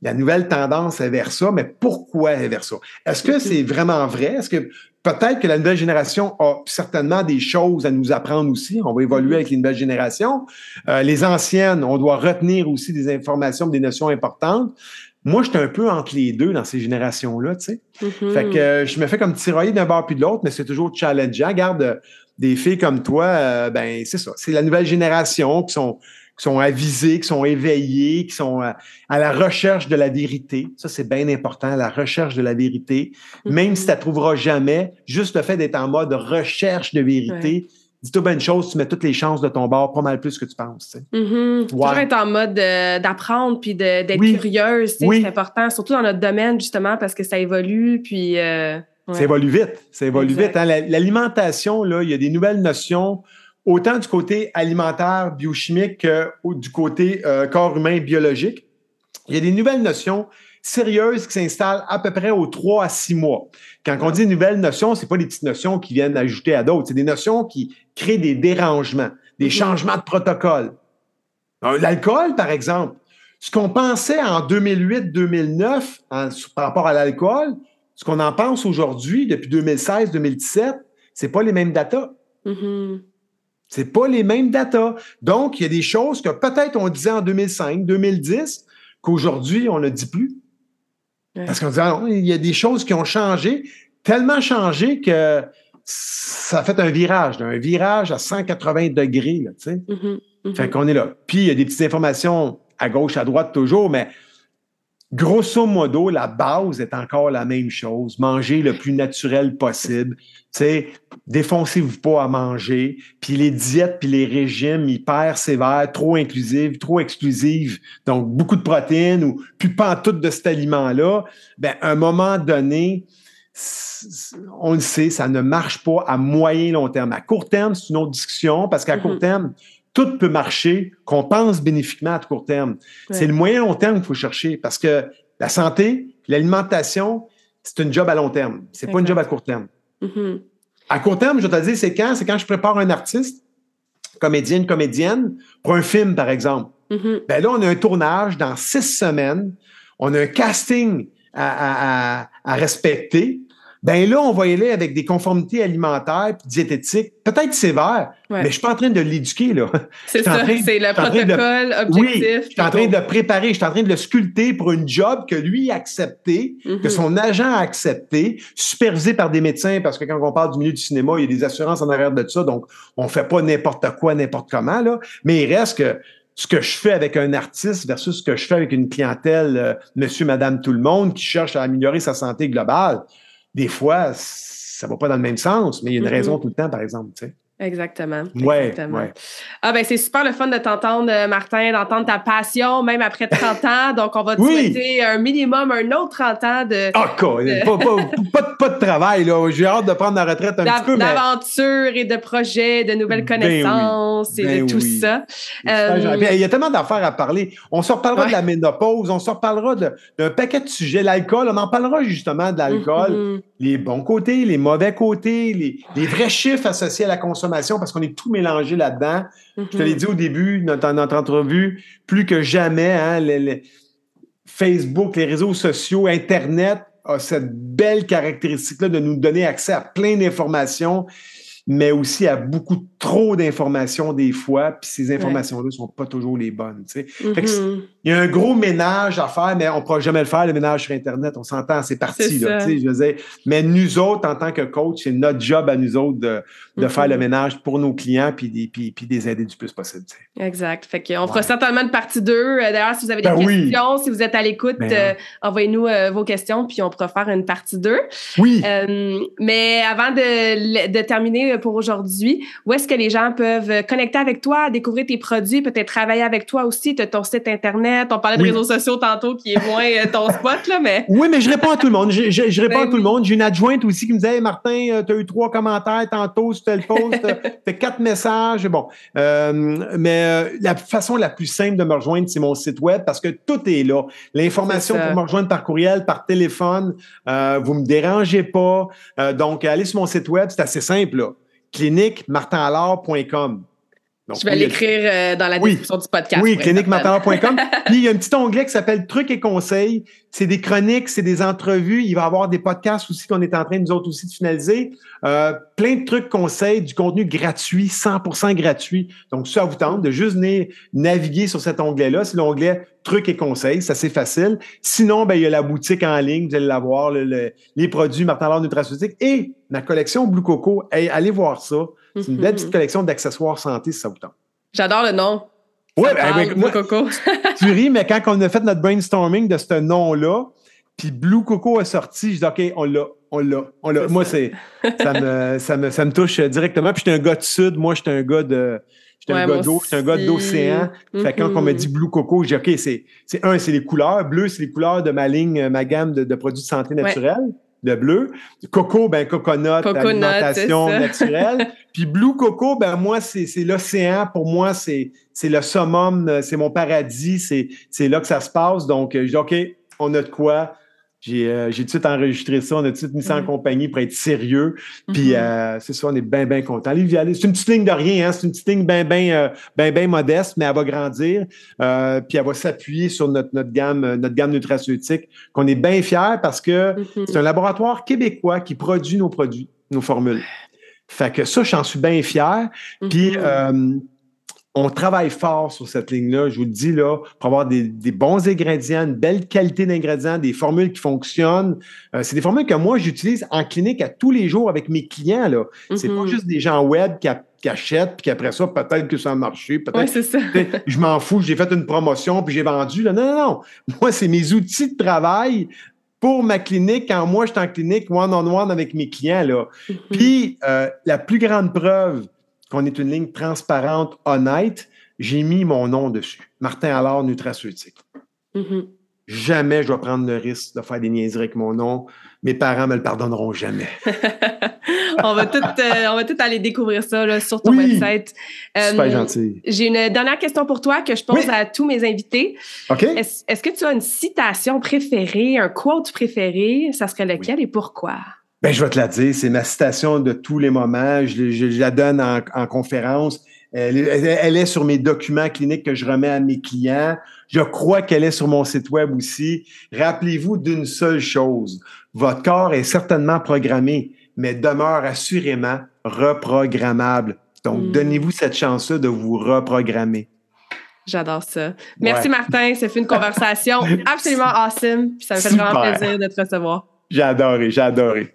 la nouvelle tendance est vers ça, mais pourquoi est vers ça? Est-ce que Mhm. c'est vraiment vrai? Est-ce que peut-être que la nouvelle génération a certainement des choses à nous apprendre aussi? On va évoluer Mhm. avec les nouvelles générations. Euh, les anciennes, on doit retenir aussi des informations, des notions importantes. Moi, je suis un peu entre les deux dans ces générations-là, tu sais. Mhm. Fait que euh, je me fais comme tirailler d'un bord puis de l'autre, mais c'est toujours challengeant. Regarde, euh, des filles comme toi, euh, ben c'est ça. C'est la nouvelle génération qui sont, qui sont avisées, qui sont éveillées, qui sont à la recherche de la vérité. Ça, c'est bien important, la recherche de la vérité. Même Mhm. si tu la trouveras jamais, juste le fait d'être en mode recherche de vérité, dis-toi bien une chose, tu mets toutes les chances de ton bord pas mal plus que tu penses. tu sais. Mhm. Toujours Ouais. être en mode euh, d'apprendre puis d'être Oui. curieuse, tu sais, Oui. c'est important, surtout dans notre domaine justement parce que ça évolue puis euh, ouais. Ça évolue vite. Ça évolue Exact. vite. hein. La- L'alimentation, là, il y a des nouvelles notions, autant du côté alimentaire, biochimique que du côté euh, corps humain biologique. il y a des nouvelles notions sérieuses qui s'installent à peu près aux trois à six mois. Quand on dit nouvelles notions, c'est pas des petites notions qui viennent ajouter à d'autres, c'est des notions qui créent des dérangements, des mhm. changements de protocole. L'alcool, par exemple, ce qu'on pensait en 2008-2009 par rapport à l'alcool, ce qu'on en pense aujourd'hui, depuis 2016-2017, c'est pas les mêmes datas. Mm-hmm. C'est pas les mêmes datas. Donc, il y a des choses que peut-être on disait en 2005, 2010, qu'aujourd'hui, on ne dit plus. Parce qu'on disait, ah il y a des choses qui ont changé, tellement changé que ça a fait un virage, un virage à 180 degrés, tu sais. Mm-hmm. Mm-hmm. Fait qu'on est là. Puis, il y a des petites informations à gauche, à droite toujours, mais grosso modo, la base est encore la même chose. Manger le plus naturel possible. Tu sais, défoncez-vous pas à manger. Puis les diètes, puis les régimes hyper sévères, trop inclusives, trop exclusives, donc beaucoup de protéines ou plus pas tout de cet aliment-là, ben, à un moment donné, on le sait, ça ne marche pas à moyen long terme. À court terme, c'est une autre discussion parce qu'à court mm-hmm. terme, tout peut marcher, qu'on pense bénéfiquement à court terme. C'est le moyen long terme qu'il faut chercher parce que la santé, l'alimentation, c'est une job à long terme. C'est pas une job à court terme. Mm-hmm. À court terme, je vais te dire, c'est quand? C'est quand je prépare un artiste, comédienne, comédienne, pour un film, par exemple. Ben là, on a un tournage dans six semaines. On a un casting à respecter ben là, on va y aller avec des conformités alimentaires diététiques, peut-être sévères, mais je suis pas en train de l'éduquer, là. C'est ça, c'est le protocole objectif. Oui, je suis en train de le préparer, je suis en train de le sculpter pour une job que lui a accepté, que mm-hmm. son agent a accepté, supervisé par des médecins, parce que quand on parle du milieu du cinéma, il y a des assurances en arrière de ça, donc on fait pas n'importe quoi, n'importe comment, là. Mais il reste que ce que je fais avec un artiste versus ce que je fais avec une clientèle, euh, monsieur, madame, tout le monde, qui cherche à améliorer sa santé globale des fois, ça va pas dans le même sens, mais il y a une raison tout le temps, par exemple. Tu sais. Exactement. Ouais, Ah ben c'est super le fun de t'entendre, euh, Martin, d'entendre ta passion, même après 30 ans. (laughs) Donc, on va te souhaiter un minimum, un autre 30 ans de. Ah, quoi! Pas, pas, de travail, là. J'ai hâte de prendre la retraite un petit peu. D'aventure et de projets, de nouvelles ben connaissances et de ben tout ça. Euh, il y a tellement d'affaires à parler. On se reparlera de la ménopause, on se reparlera d'un paquet de sujets. L'alcool, on en parlera justement de l'alcool. Mm-hmm. Les bons côtés, les mauvais côtés, les, les vrais chiffres associés à la consommation parce qu'on est tout mélangé là-dedans. Je te l'ai mhm. dit au début dans notre entrevue, plus que jamais, hein, Facebook, les réseaux sociaux, Internet a cette belle caractéristique-là de nous donner accès à plein d'informations mais aussi à beaucoup trop d'informations des fois, puis ces informations-là ne sont pas toujours les bonnes. Mm-hmm. Il y a un gros ménage à faire, mais on ne pourra jamais le faire, le ménage sur Internet. On s'entend, c'est parti. Là, je mais nous autres, en tant que coach, c'est notre job à nous autres de, de faire le mm-hmm. ménage pour nos clients puis, puis, puis les aider du plus possible. Exact. Fait qu'on fera certainement une partie 2. Euh, d'ailleurs, si vous avez des ben questions, si vous êtes à l'écoute, ben euh, envoyez-nous euh, vos questions, puis on pourra faire une partie 2. Oui. mais avant de, de terminer pour aujourd'hui. Où est-ce que les gens peuvent connecter avec toi, découvrir tes produits, peut-être travailler avec toi aussi, tu as ton site Internet. On parlait de réseaux sociaux tantôt qui est moins euh, ton spot, là, mais. Oui, mais je réponds à tout le monde. Je, je, réponds à ben tout le monde. J'ai une adjointe aussi qui me disait Martin, euh, tu as eu trois commentaires tantôt sur tel post, (laughs) tu quatre messages. Bon. Euh, mais la façon la plus simple de me rejoindre, c'est mon site web parce que tout est là. L'information pour me rejoindre par courriel, par téléphone, vous me dérangez pas. donc, allez sur mon site web, c'est assez simple. Là cliniquemartinallard.com. je vais l'écrire euh, dans la description du podcast. Oui, cliniquemartinallard.com. (laughs) Puis il y a un petit onglet qui s'appelle Trucs et conseils. C'est des chroniques, c'est des entrevues. Il va y avoir des podcasts aussi qu'on est en train, nous autres aussi, de finaliser. Euh, plein de trucs, conseils, du contenu gratuit, 100% gratuit. Donc, ça vous tente de juste naviguer sur cet onglet-là. C'est l'onglet trucs et conseils, c'est assez facile. Sinon, ben, il y a la boutique en ligne, vous allez la voir, les produits Martin Lard Nutraceutique et ma collection Blue Coco. allez voir ça. C'est une belle petite collection d'accessoires santé si ça vous tente. J'adore le nom. Oui, ben, Blue Coco. tu ris, mais quand on a fait notre brainstorming de ce nom-là, puis Blue Coco a sorti, je dis OK, on l'a, on l'a, on l'a. Moi, c'est ça me, ça me, ça me touche directement. Puis j'étais un gars de sud, moi, j'étais un gars de J'étais un gars d'eau, j'étais un gars d'océan. Fait quand on m'a dit Blue Coco, j'ai dit, OK, c'est, c'est un, c'est les couleurs. Bleu, c'est les couleurs de ma ligne, ma gamme de, produits de santé naturelle. le bleu. Coco, ben coconut, Coconut, alimentation naturelle. (laughs) Puis blue coco, ben moi, c'est c'est l'océan. Pour moi, c'est c'est le summum, c'est mon paradis. C'est c'est là que ça se passe. Donc, je dis, OK, on a de quoi. J'ai euh, j'ai tout de suite enregistré ça. On a tout de suite mis ça en Mhm. compagnie pour être sérieux. Puis Mhm. euh, c'est ça, on est bien, bien content. C'est une petite ligne de rien, hein, c'est une petite ligne bien, bien, euh, bien, bien modeste, mais elle va grandir. Euh, puis elle va s'appuyer sur notre, notre gamme, notre gamme nutraceutique, qu'on est bien fiers parce que Mhm. c'est un laboratoire québécois qui produit nos produits, nos formules. Fait que ça, j'en suis bien fier. Puis on travaille fort sur cette ligne-là, je vous le dis, là, pour avoir des, des bons ingrédients, une belle qualité d'ingrédients, des formules qui fonctionnent. Euh, c'est des formules que moi, j'utilise en clinique à tous les jours avec mes clients. Là. C'est pas Mhm. juste des gens web qui, a- qui achètent, puis qu'après ça, peut-être que ça a marché, peut-être ça. je m'en fous, j'ai fait une promotion, puis j'ai vendu. Là. Non, non, non. Moi, c'est mes outils de travail pour ma clinique quand moi, je suis en clinique one-on-one avec mes clients. Là. Mhm. Puis, euh, la plus grande preuve qu'on est une ligne transparente, honnête, j'ai mis mon nom dessus. Martin Allard, nutraceutique. Mhm. Jamais je vais prendre le risque de faire des niaiseries avec mon nom. Mes parents me le pardonneront jamais. (laughs) on, va tout, euh, on va tout aller découvrir ça là, sur ton Oui. website. Euh, Super gentil. J'ai une dernière question pour toi que je pose Oui. à tous mes invités. OK? Est-ce est-ce que tu as une citation préférée, un quote préféré? Ça serait lequel et pourquoi? Ben, je vais te la dire, c'est ma citation de tous les moments. Je, je- je la donne en, en conférence. Elle, est- elle est- elle est sur mes documents cliniques que je remets à mes clients. Je crois qu'elle est sur mon site web aussi. Rappelez-vous d'une seule chose. Votre corps est certainement programmé, mais demeure assurément reprogrammable. Donc, Mm. donnez-vous cette chance-là de vous reprogrammer. J'adore ça. Merci Ouais. Martin, ça fait une conversation (laughs) absolument awesome. Puis ça me fait Super. vraiment plaisir de te recevoir. J'ai adoré, j'ai adoré.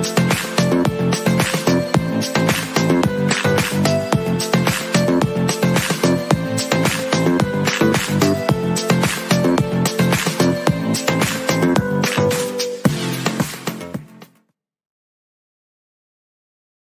Thank you.